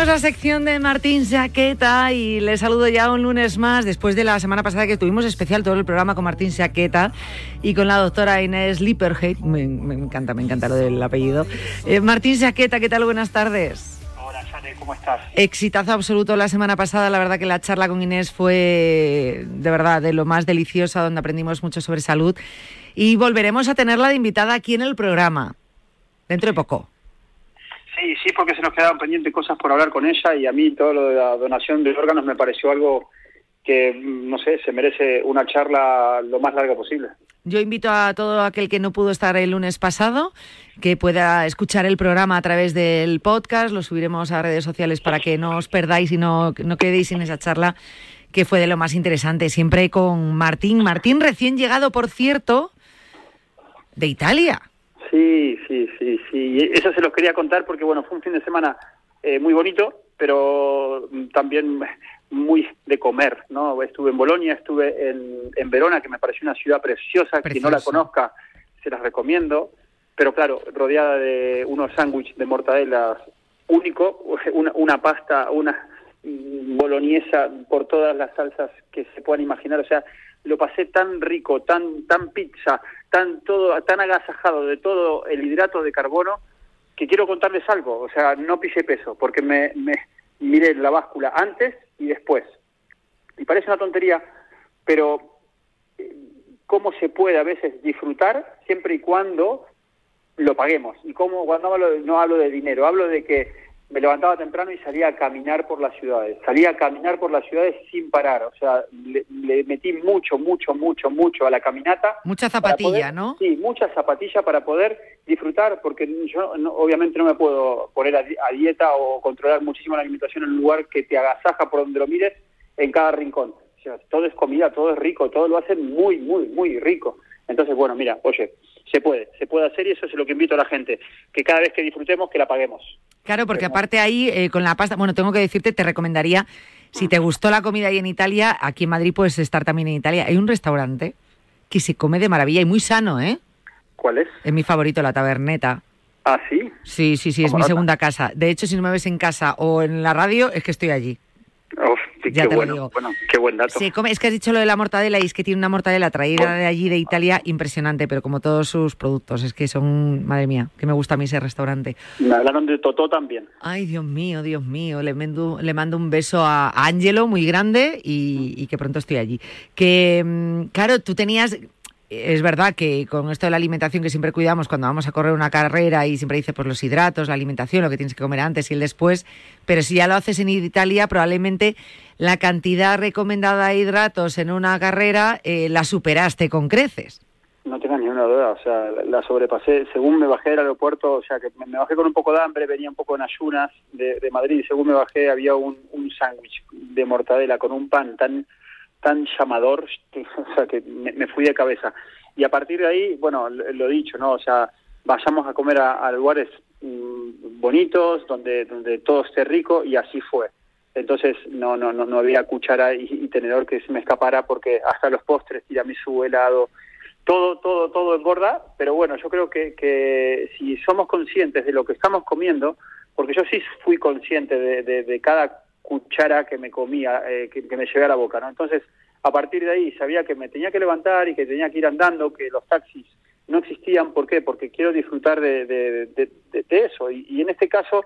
Abrimos la sección de Martín Saqueta y le saludo ya un lunes más después de la semana pasada que tuvimos especial todo el programa con Martín Saqueta y con la doctora Inés Lipperheit. Me, me encanta, me encanta lo del apellido. Eh, Martín Saqueta, ¿qué tal? Buenas tardes. Hola, Sane, ¿cómo estás? Exitazo absoluto la semana pasada. La verdad que la charla con Inés fue de verdad de lo más deliciosa, donde aprendimos mucho sobre salud. Y volveremos a tenerla de invitada aquí en el programa, dentro de poco. Sí, sí, porque se nos quedaban pendientes cosas por hablar con ella y a mí todo lo de la donación de órganos me pareció algo que, mm, no sé, se merece una charla lo más larga posible. Yo invito a todo aquel que no pudo estar el lunes pasado que pueda escuchar el programa a través del podcast. Lo subiremos a redes sociales para que no os perdáis y no, no quedéis sin esa charla que fue de lo más interesante. Siempre con Martín. Martín recién llegado, por cierto, de Italia. Sí, sí, sí, sí. Y eso se los quería contar porque, bueno, fue un fin de semana eh, muy bonito, pero mm, también muy de comer, ¿no? Estuve en Bolonia, estuve en, en Verona, que me pareció una ciudad preciosa. Quien no la conozca, se las recomiendo. Pero claro, rodeada de unos sándwiches de mortadela único, (laughs) una, una pasta, una mm, boloñesa por todas las salsas que se puedan imaginar. O sea, lo pasé tan rico, tan tan pizza, tan todo, tan agasajado de todo el hidrato de carbono que quiero contarles algo. O sea, no pise peso porque me, me miré la báscula antes y después. Y parece una tontería, pero eh, cómo se puede a veces disfrutar siempre y cuando lo paguemos. Y cómo, cuando hablo, no hablo de dinero, hablo de que me levantaba temprano y salía a caminar por las ciudades. Salía a caminar por las ciudades sin parar. O sea, le, le metí mucho, mucho, mucho, mucho a la caminata. Mucha zapatilla, poder- ¿no? Sí, mucha zapatilla para poder disfrutar, porque yo no- obviamente no me puedo poner a, a dieta o controlar muchísimo la alimentación en un lugar que te agasaja por donde lo mires en cada rincón. O sea, todo es comida, todo es rico, todo lo hacen muy, muy, muy rico. Entonces, bueno, mira, oye, se puede, se puede hacer y eso es lo que invito a la gente, que cada vez que disfrutemos, que la paguemos. Claro, porque aparte ahí, eh, con la pasta, bueno, tengo que decirte, te recomendaría, si te gustó la comida ahí en Italia, aquí en Madrid puedes estar también en Italia. Hay un restaurante que se come de maravilla y muy sano, ¿eh? ¿Cuál es? Es mi favorito, la taberneta. Ah, sí. Sí, sí, sí, es mi segunda casa. De hecho, si no me ves en casa o en la radio, es que estoy allí. Uf, Ya qué te lo bueno, digo. bueno, qué buen dato. Se come, es que has dicho lo de la mortadela y es que tiene una mortadela traída de allí de Italia impresionante, pero como todos sus productos, es que son, madre mía, que me gusta a mí ese restaurante. Me hablaron de Totó también. Ay, Dios mío, Dios mío, le mando, le mando un beso a a Ángelo muy grande y, y que pronto estoy allí. Que, mm, claro, tú tenías, es verdad que con esto de la alimentación que siempre cuidamos cuando vamos a correr una carrera y siempre dice pues los hidratos, la alimentación, lo que tienes que comer antes y el después, pero si ya lo haces en Italia, probablemente la cantidad recomendada de hidratos en una carrera eh, la superaste con creces. No tengas ni una duda, o sea, la, sobrepasé. Según me bajé del aeropuerto, o sea, que me, bajé con un poco de hambre, venía un poco en ayunas de, de Madrid, y según me bajé había un, sándwich de mortadela con un pan tan tan llamador, que, (laughs) o sea, que me, fui de cabeza. Y a partir de ahí, bueno, lo, lo dicho, ¿no? O sea, vayamos a comer a, a lugares mm, bonitos, donde, donde todo esté rico, y así fue. Entonces no no no, no había cuchara y, tenedor que se me escapara porque hasta los postres, tiramisú, helado, todo, todo, todo engorda, pero bueno, yo creo que, que si somos conscientes de lo que estamos comiendo, porque yo sí fui consciente de, de, cada cuchara que me comía, eh, que, me llevé a la boca, ¿no? Entonces, a partir de ahí sabía que me tenía que levantar y que tenía que ir andando, que los taxis no existían. ¿Por qué? Porque quiero disfrutar de- de eso. Y, y en este caso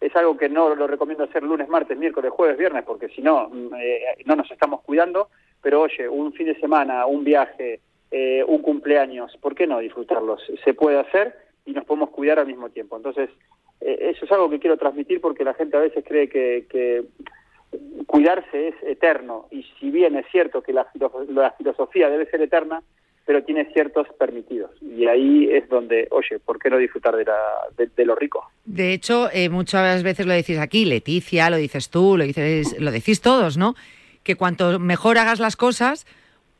es algo que no lo recomiendo hacer lunes, martes, miércoles, jueves, viernes, porque si no, mm, eh, no nos estamos cuidando. Pero oye, un fin de semana, un viaje, eh, un cumpleaños, ¿por qué no disfrutarlos? Se puede hacer y nos podemos cuidar al mismo tiempo. Entonces, eh, eso es algo que quiero transmitir porque la gente a veces cree que, que cuidarse es eterno y si bien es cierto que la, la filosofía debe ser eterna, pero tiene ciertos permitidos y ahí es donde, oye, ¿por qué no disfrutar de, la, de, de lo rico? De hecho, eh, muchas veces lo decís aquí, Leticia, lo dices tú, lo, dices, lo decís todos, ¿no? Que cuanto mejor hagas las cosas,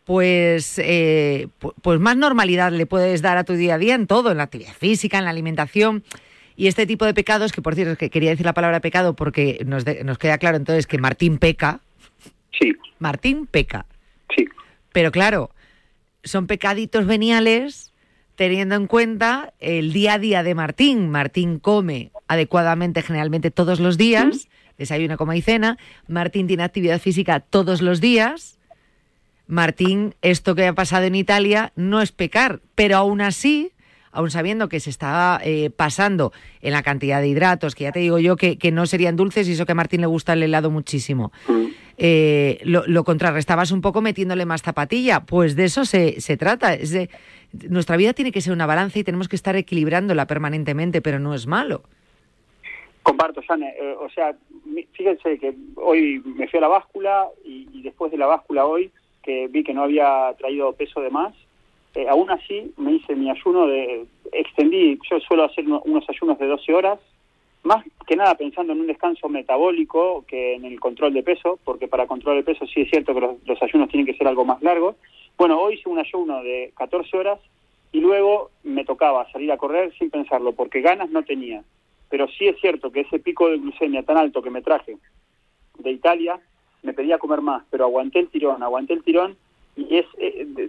pues, eh, pu- pues más normalidad le puedes dar a tu día a día en todo, en la actividad física, en la alimentación. Y este tipo de pecados, que por cierto, es que quería decir la palabra pecado porque nos, de- nos queda claro entonces que Martín peca. Sí. Martín peca. Sí. Pero claro, son pecaditos veniales teniendo en cuenta el día a día de Martín. Martín come adecuadamente generalmente todos los días, desayuna, coma y cena. Martín tiene actividad física todos los días. Martín, esto que ha pasado en Italia no es pecar, pero aún así, aún sabiendo que se está eh, pasando en la cantidad de hidratos, que ya te digo yo que, que no serían dulces y eso que a Martín le gusta el helado muchísimo, eh, lo, lo contrarrestabas un poco metiéndole más zapatilla. Pues de eso se, se trata. Es de- nuestra vida tiene que ser una balanza y tenemos que estar equilibrándola permanentemente, pero no es malo. Comparto, Sane. eh, o sea, fíjense que hoy me fui a la báscula y, después de la báscula hoy, que vi que no había traído peso de más, eh, aún así me hice mi ayuno de... Extendí, yo suelo hacer uno- unos ayunos de 12 horas, más que nada pensando en un descanso metabólico que en el control de peso, porque para control de peso sí es cierto que los, ayunos tienen que ser algo más largos. Bueno, hoy hice un ayuno de 14 horas y luego me tocaba salir a correr sin pensarlo, porque ganas no tenía. Pero sí es cierto que ese pico de glucemia tan alto que me traje de Italia, me pedía comer más, pero aguanté el tirón, aguanté el tirón y es, eh, de-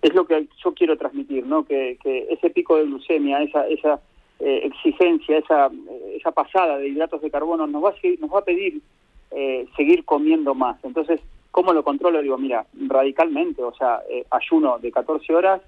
es lo que yo quiero transmitir, ¿no? Que, que ese pico de glucemia, esa, esa eh, exigencia, esa, esa pasada de hidratos de carbono nos va a, nos va a pedir eh, seguir comiendo más. Entonces, ¿cómo lo controlo? Digo, mira, radicalmente, o sea, eh, ayuno de 14 horas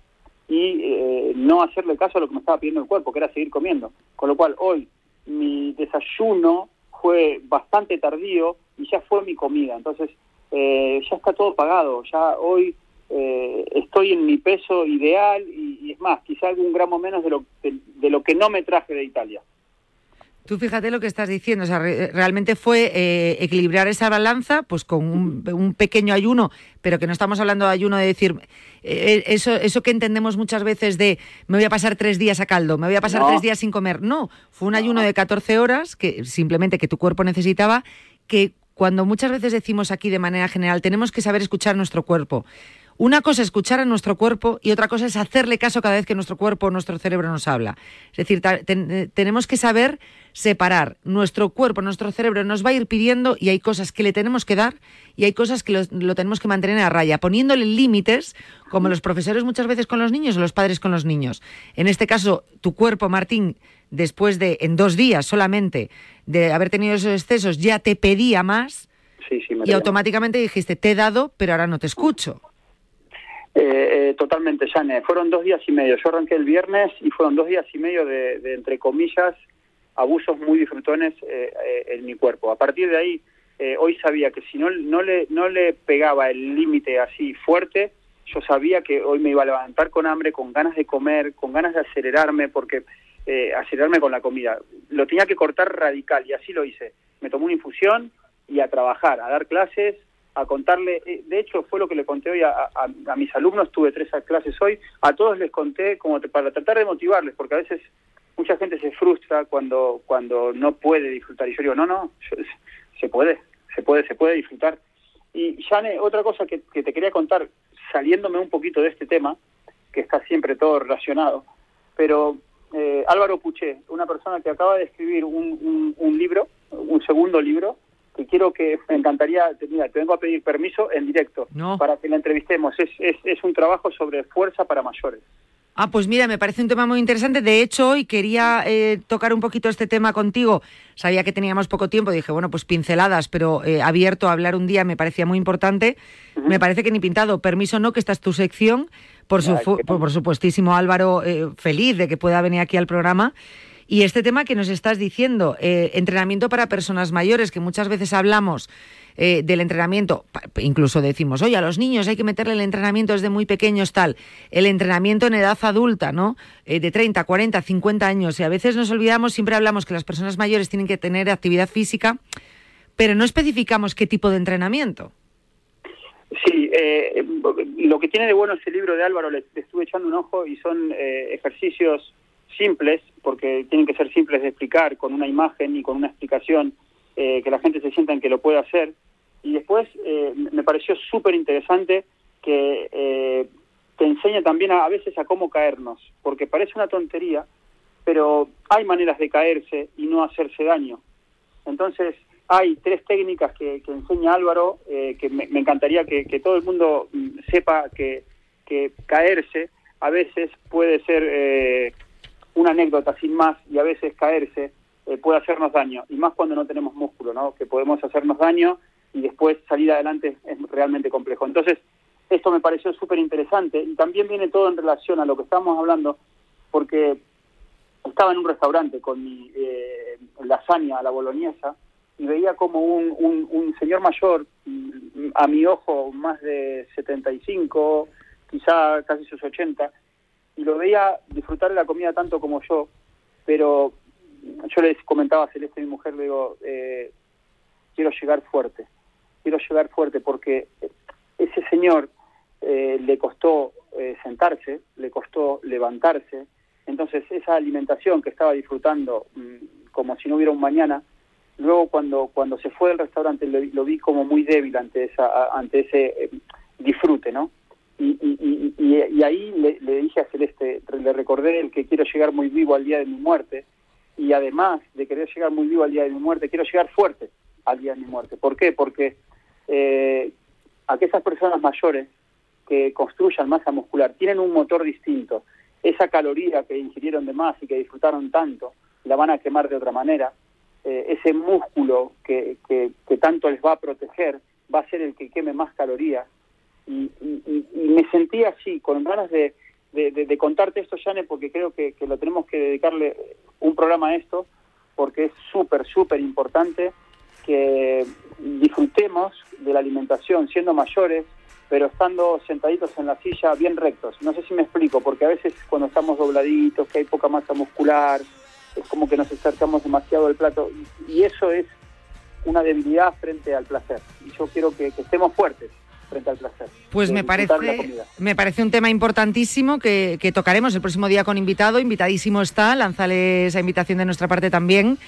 y eh, no hacerle caso a lo que me estaba pidiendo el cuerpo, que era seguir comiendo. Con lo cual, hoy mi desayuno fue bastante tardío y ya fue mi comida. Entonces, eh, ya está todo pagado. Ya hoy eh, estoy en mi peso ideal y, y es más, quizá algún gramo menos de lo, de, de lo que no me traje de Italia. Tú fíjate lo que estás diciendo, o sea, re- realmente fue eh, equilibrar esa balanza pues con un, un pequeño ayuno, pero que no estamos hablando de ayuno de decir, eh, eso, eso que entendemos muchas veces de me voy a pasar tres días a caldo, me voy a pasar No. tres días sin comer. No, fue un ayuno de 14 horas que simplemente que tu cuerpo necesitaba, que cuando muchas veces decimos aquí de manera general, tenemos que saber escuchar nuestro cuerpo. Una cosa es escuchar a nuestro cuerpo y otra cosa es hacerle caso cada vez que nuestro cuerpo o nuestro cerebro nos habla. Es decir, ten- eh, tenemos que saber separar. Nuestro cuerpo, nuestro cerebro nos va a ir pidiendo y hay cosas que le tenemos que dar y hay cosas que lo, lo tenemos que mantener a raya, poniéndole límites, como los profesores muchas veces con los niños o los padres con los niños. En este caso, tu cuerpo, Martín, después de, en dos días solamente, de haber tenido esos excesos, ya te pedía más Sí, sí, me y automáticamente dijiste, te he dado, pero ahora no te escucho. Eh, eh, totalmente, Jane. Fueron dos días y medio. Yo arranqué el viernes y fueron dos días y medio de, entre comillas, abusos muy disfrutones eh, eh, en mi cuerpo. A partir de ahí, eh, hoy sabía que si no, no, le, no le pegaba el límite así fuerte, yo sabía que hoy me iba a levantar con hambre, con ganas de comer, con ganas de acelerarme, porque acelerarme con la comida. Lo tenía que cortar radical y así lo hice. Me tomé una infusión y a trabajar, a dar clases, a contarle, eh, de hecho fue lo que le conté hoy a, a- a mis alumnos, tuve tres clases hoy, a todos les conté como para tratar de motivarles, porque a veces mucha gente se frustra cuando cuando no puede disfrutar y yo digo, no, no, yo- se puede, se puede, se puede disfrutar. Y Jane, otra cosa que, que te quería contar, saliéndome un poquito de este tema, que está siempre todo relacionado, pero eh, Álvaro Puché, una persona que acaba de escribir un, un- un libro, un segundo libro, que quiero que me encantaría, mira, te vengo a pedir permiso en directo No. para que la entrevistemos. Es, es, es un trabajo sobre fuerza para mayores. Ah, pues mira, me parece un tema muy interesante. De hecho, hoy quería eh, tocar un poquito este tema contigo. Sabía que teníamos poco tiempo, dije, bueno, pues pinceladas, pero eh, abierto a hablar un día me parecía muy importante. Me parece que ni pintado. Permiso no, que esta es tu sección. Por, su, por, por supuestísimo, Álvaro, eh, feliz de que pueda venir aquí al programa. Y este tema que nos estás diciendo, eh, entrenamiento para personas mayores, que muchas veces hablamos eh, del entrenamiento, incluso decimos, oye, a los niños hay que meterle el entrenamiento desde muy pequeños, tal. El entrenamiento en edad adulta, ¿no? Eh, de 30, 40, 50 años. Y a veces nos olvidamos, siempre hablamos que las personas mayores tienen que tener actividad física, pero no especificamos qué tipo de entrenamiento. Sí, eh, lo que tiene de bueno ese libro de Álvaro, le, le estuve echando un ojo y son eh, ejercicios simples, porque tienen que ser simples de explicar, con una imagen y con una explicación, eh, que la gente se sienta en que lo puede hacer. Y después eh, me pareció súper interesante que eh, te enseña también a, veces a cómo caernos, porque parece una tontería, pero hay maneras de caerse y no hacerse daño. Entonces, hay tres técnicas que, enseña Álvaro, eh, que me, encantaría que, que todo el mundo mm, sepa que, que caerse a veces puede ser eh, una anécdota sin más y a veces caerse eh, puede hacernos daño, y más cuando no tenemos músculo, ¿no? que podemos hacernos daño y después salir adelante es realmente complejo. Entonces, esto me pareció súper interesante y también viene todo en relación a lo que estamos hablando, porque estaba en un restaurante con mi eh, lasaña a la boloñesa y veía como un, un, un señor mayor, mm, a mi ojo más de 75, quizá casi sus 80, y lo veía disfrutar de la comida tanto como yo, pero yo les comentaba a Celeste, mi mujer, le digo, eh, quiero llegar fuerte, quiero llegar fuerte porque ese señor eh, le costó eh, sentarse, le costó levantarse, entonces esa alimentación que estaba disfrutando mm, como si no hubiera un mañana, luego cuando cuando se fue del restaurante lo, lo vi como muy débil ante esa ante ese eh, disfrute, ¿no? Y, y, y, ahí le, le dije a Celeste, le recordé el que quiero llegar muy vivo al día de mi muerte y además de querer llegar muy vivo al día de mi muerte, quiero llegar fuerte al día de mi muerte. ¿Por qué? Porque eh, aquellas personas mayores que construyan masa muscular tienen un motor distinto. Esa caloría que ingirieron de más y que disfrutaron tanto, la van a quemar de otra manera. Eh, ese músculo que, que, que tanto les va a proteger va a ser el que queme más calorías. Y, me sentí así, con ganas de, de, contarte esto, Jane, porque creo que, lo tenemos que dedicarle un programa a esto, porque es súper, súper importante que disfrutemos de la alimentación siendo mayores, pero estando sentaditos en la silla bien rectos. No sé si me explico, porque a veces cuando estamos dobladitos, que hay poca masa muscular, es como que nos acercamos demasiado al plato, y, eso es una debilidad frente al placer. Y yo quiero que estemos fuertes frente al placer. Pues me parece, me parece un tema importantísimo que, que tocaremos el próximo día con invitado. Invitadísimo está, lánzale esa invitación de nuestra parte también.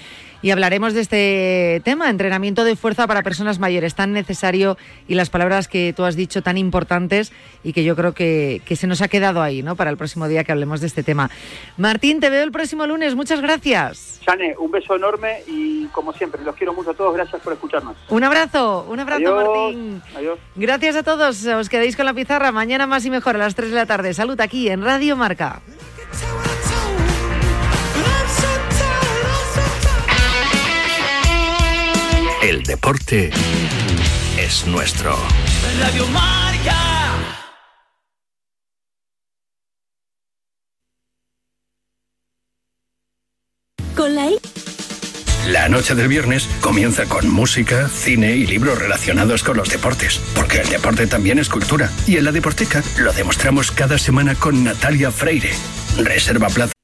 Y hablaremos de este tema, entrenamiento de fuerza para personas mayores, tan necesario y las palabras que tú has dicho tan importantes y que yo creo que, que se nos ha quedado ahí, ¿no? Para el próximo día que hablemos de este tema. Martín, te veo el próximo lunes. Muchas gracias. Jane, un beso enorme y como siempre, los quiero mucho a todos. Gracias por escucharnos. Un abrazo, un abrazo, Adiós. Martín. Adiós. Gracias a todos. Os quedáis con la pizarra. Mañana más y mejor a las 3 de la tarde. Salud aquí en Radio Marca. El deporte es nuestro. Radio Marca. Con la I La noche del viernes comienza con música, cine y libros relacionados con los deportes, porque el deporte también es cultura. Y en la Deporteca lo demostramos cada semana con Natalia Freire. Reserva plaza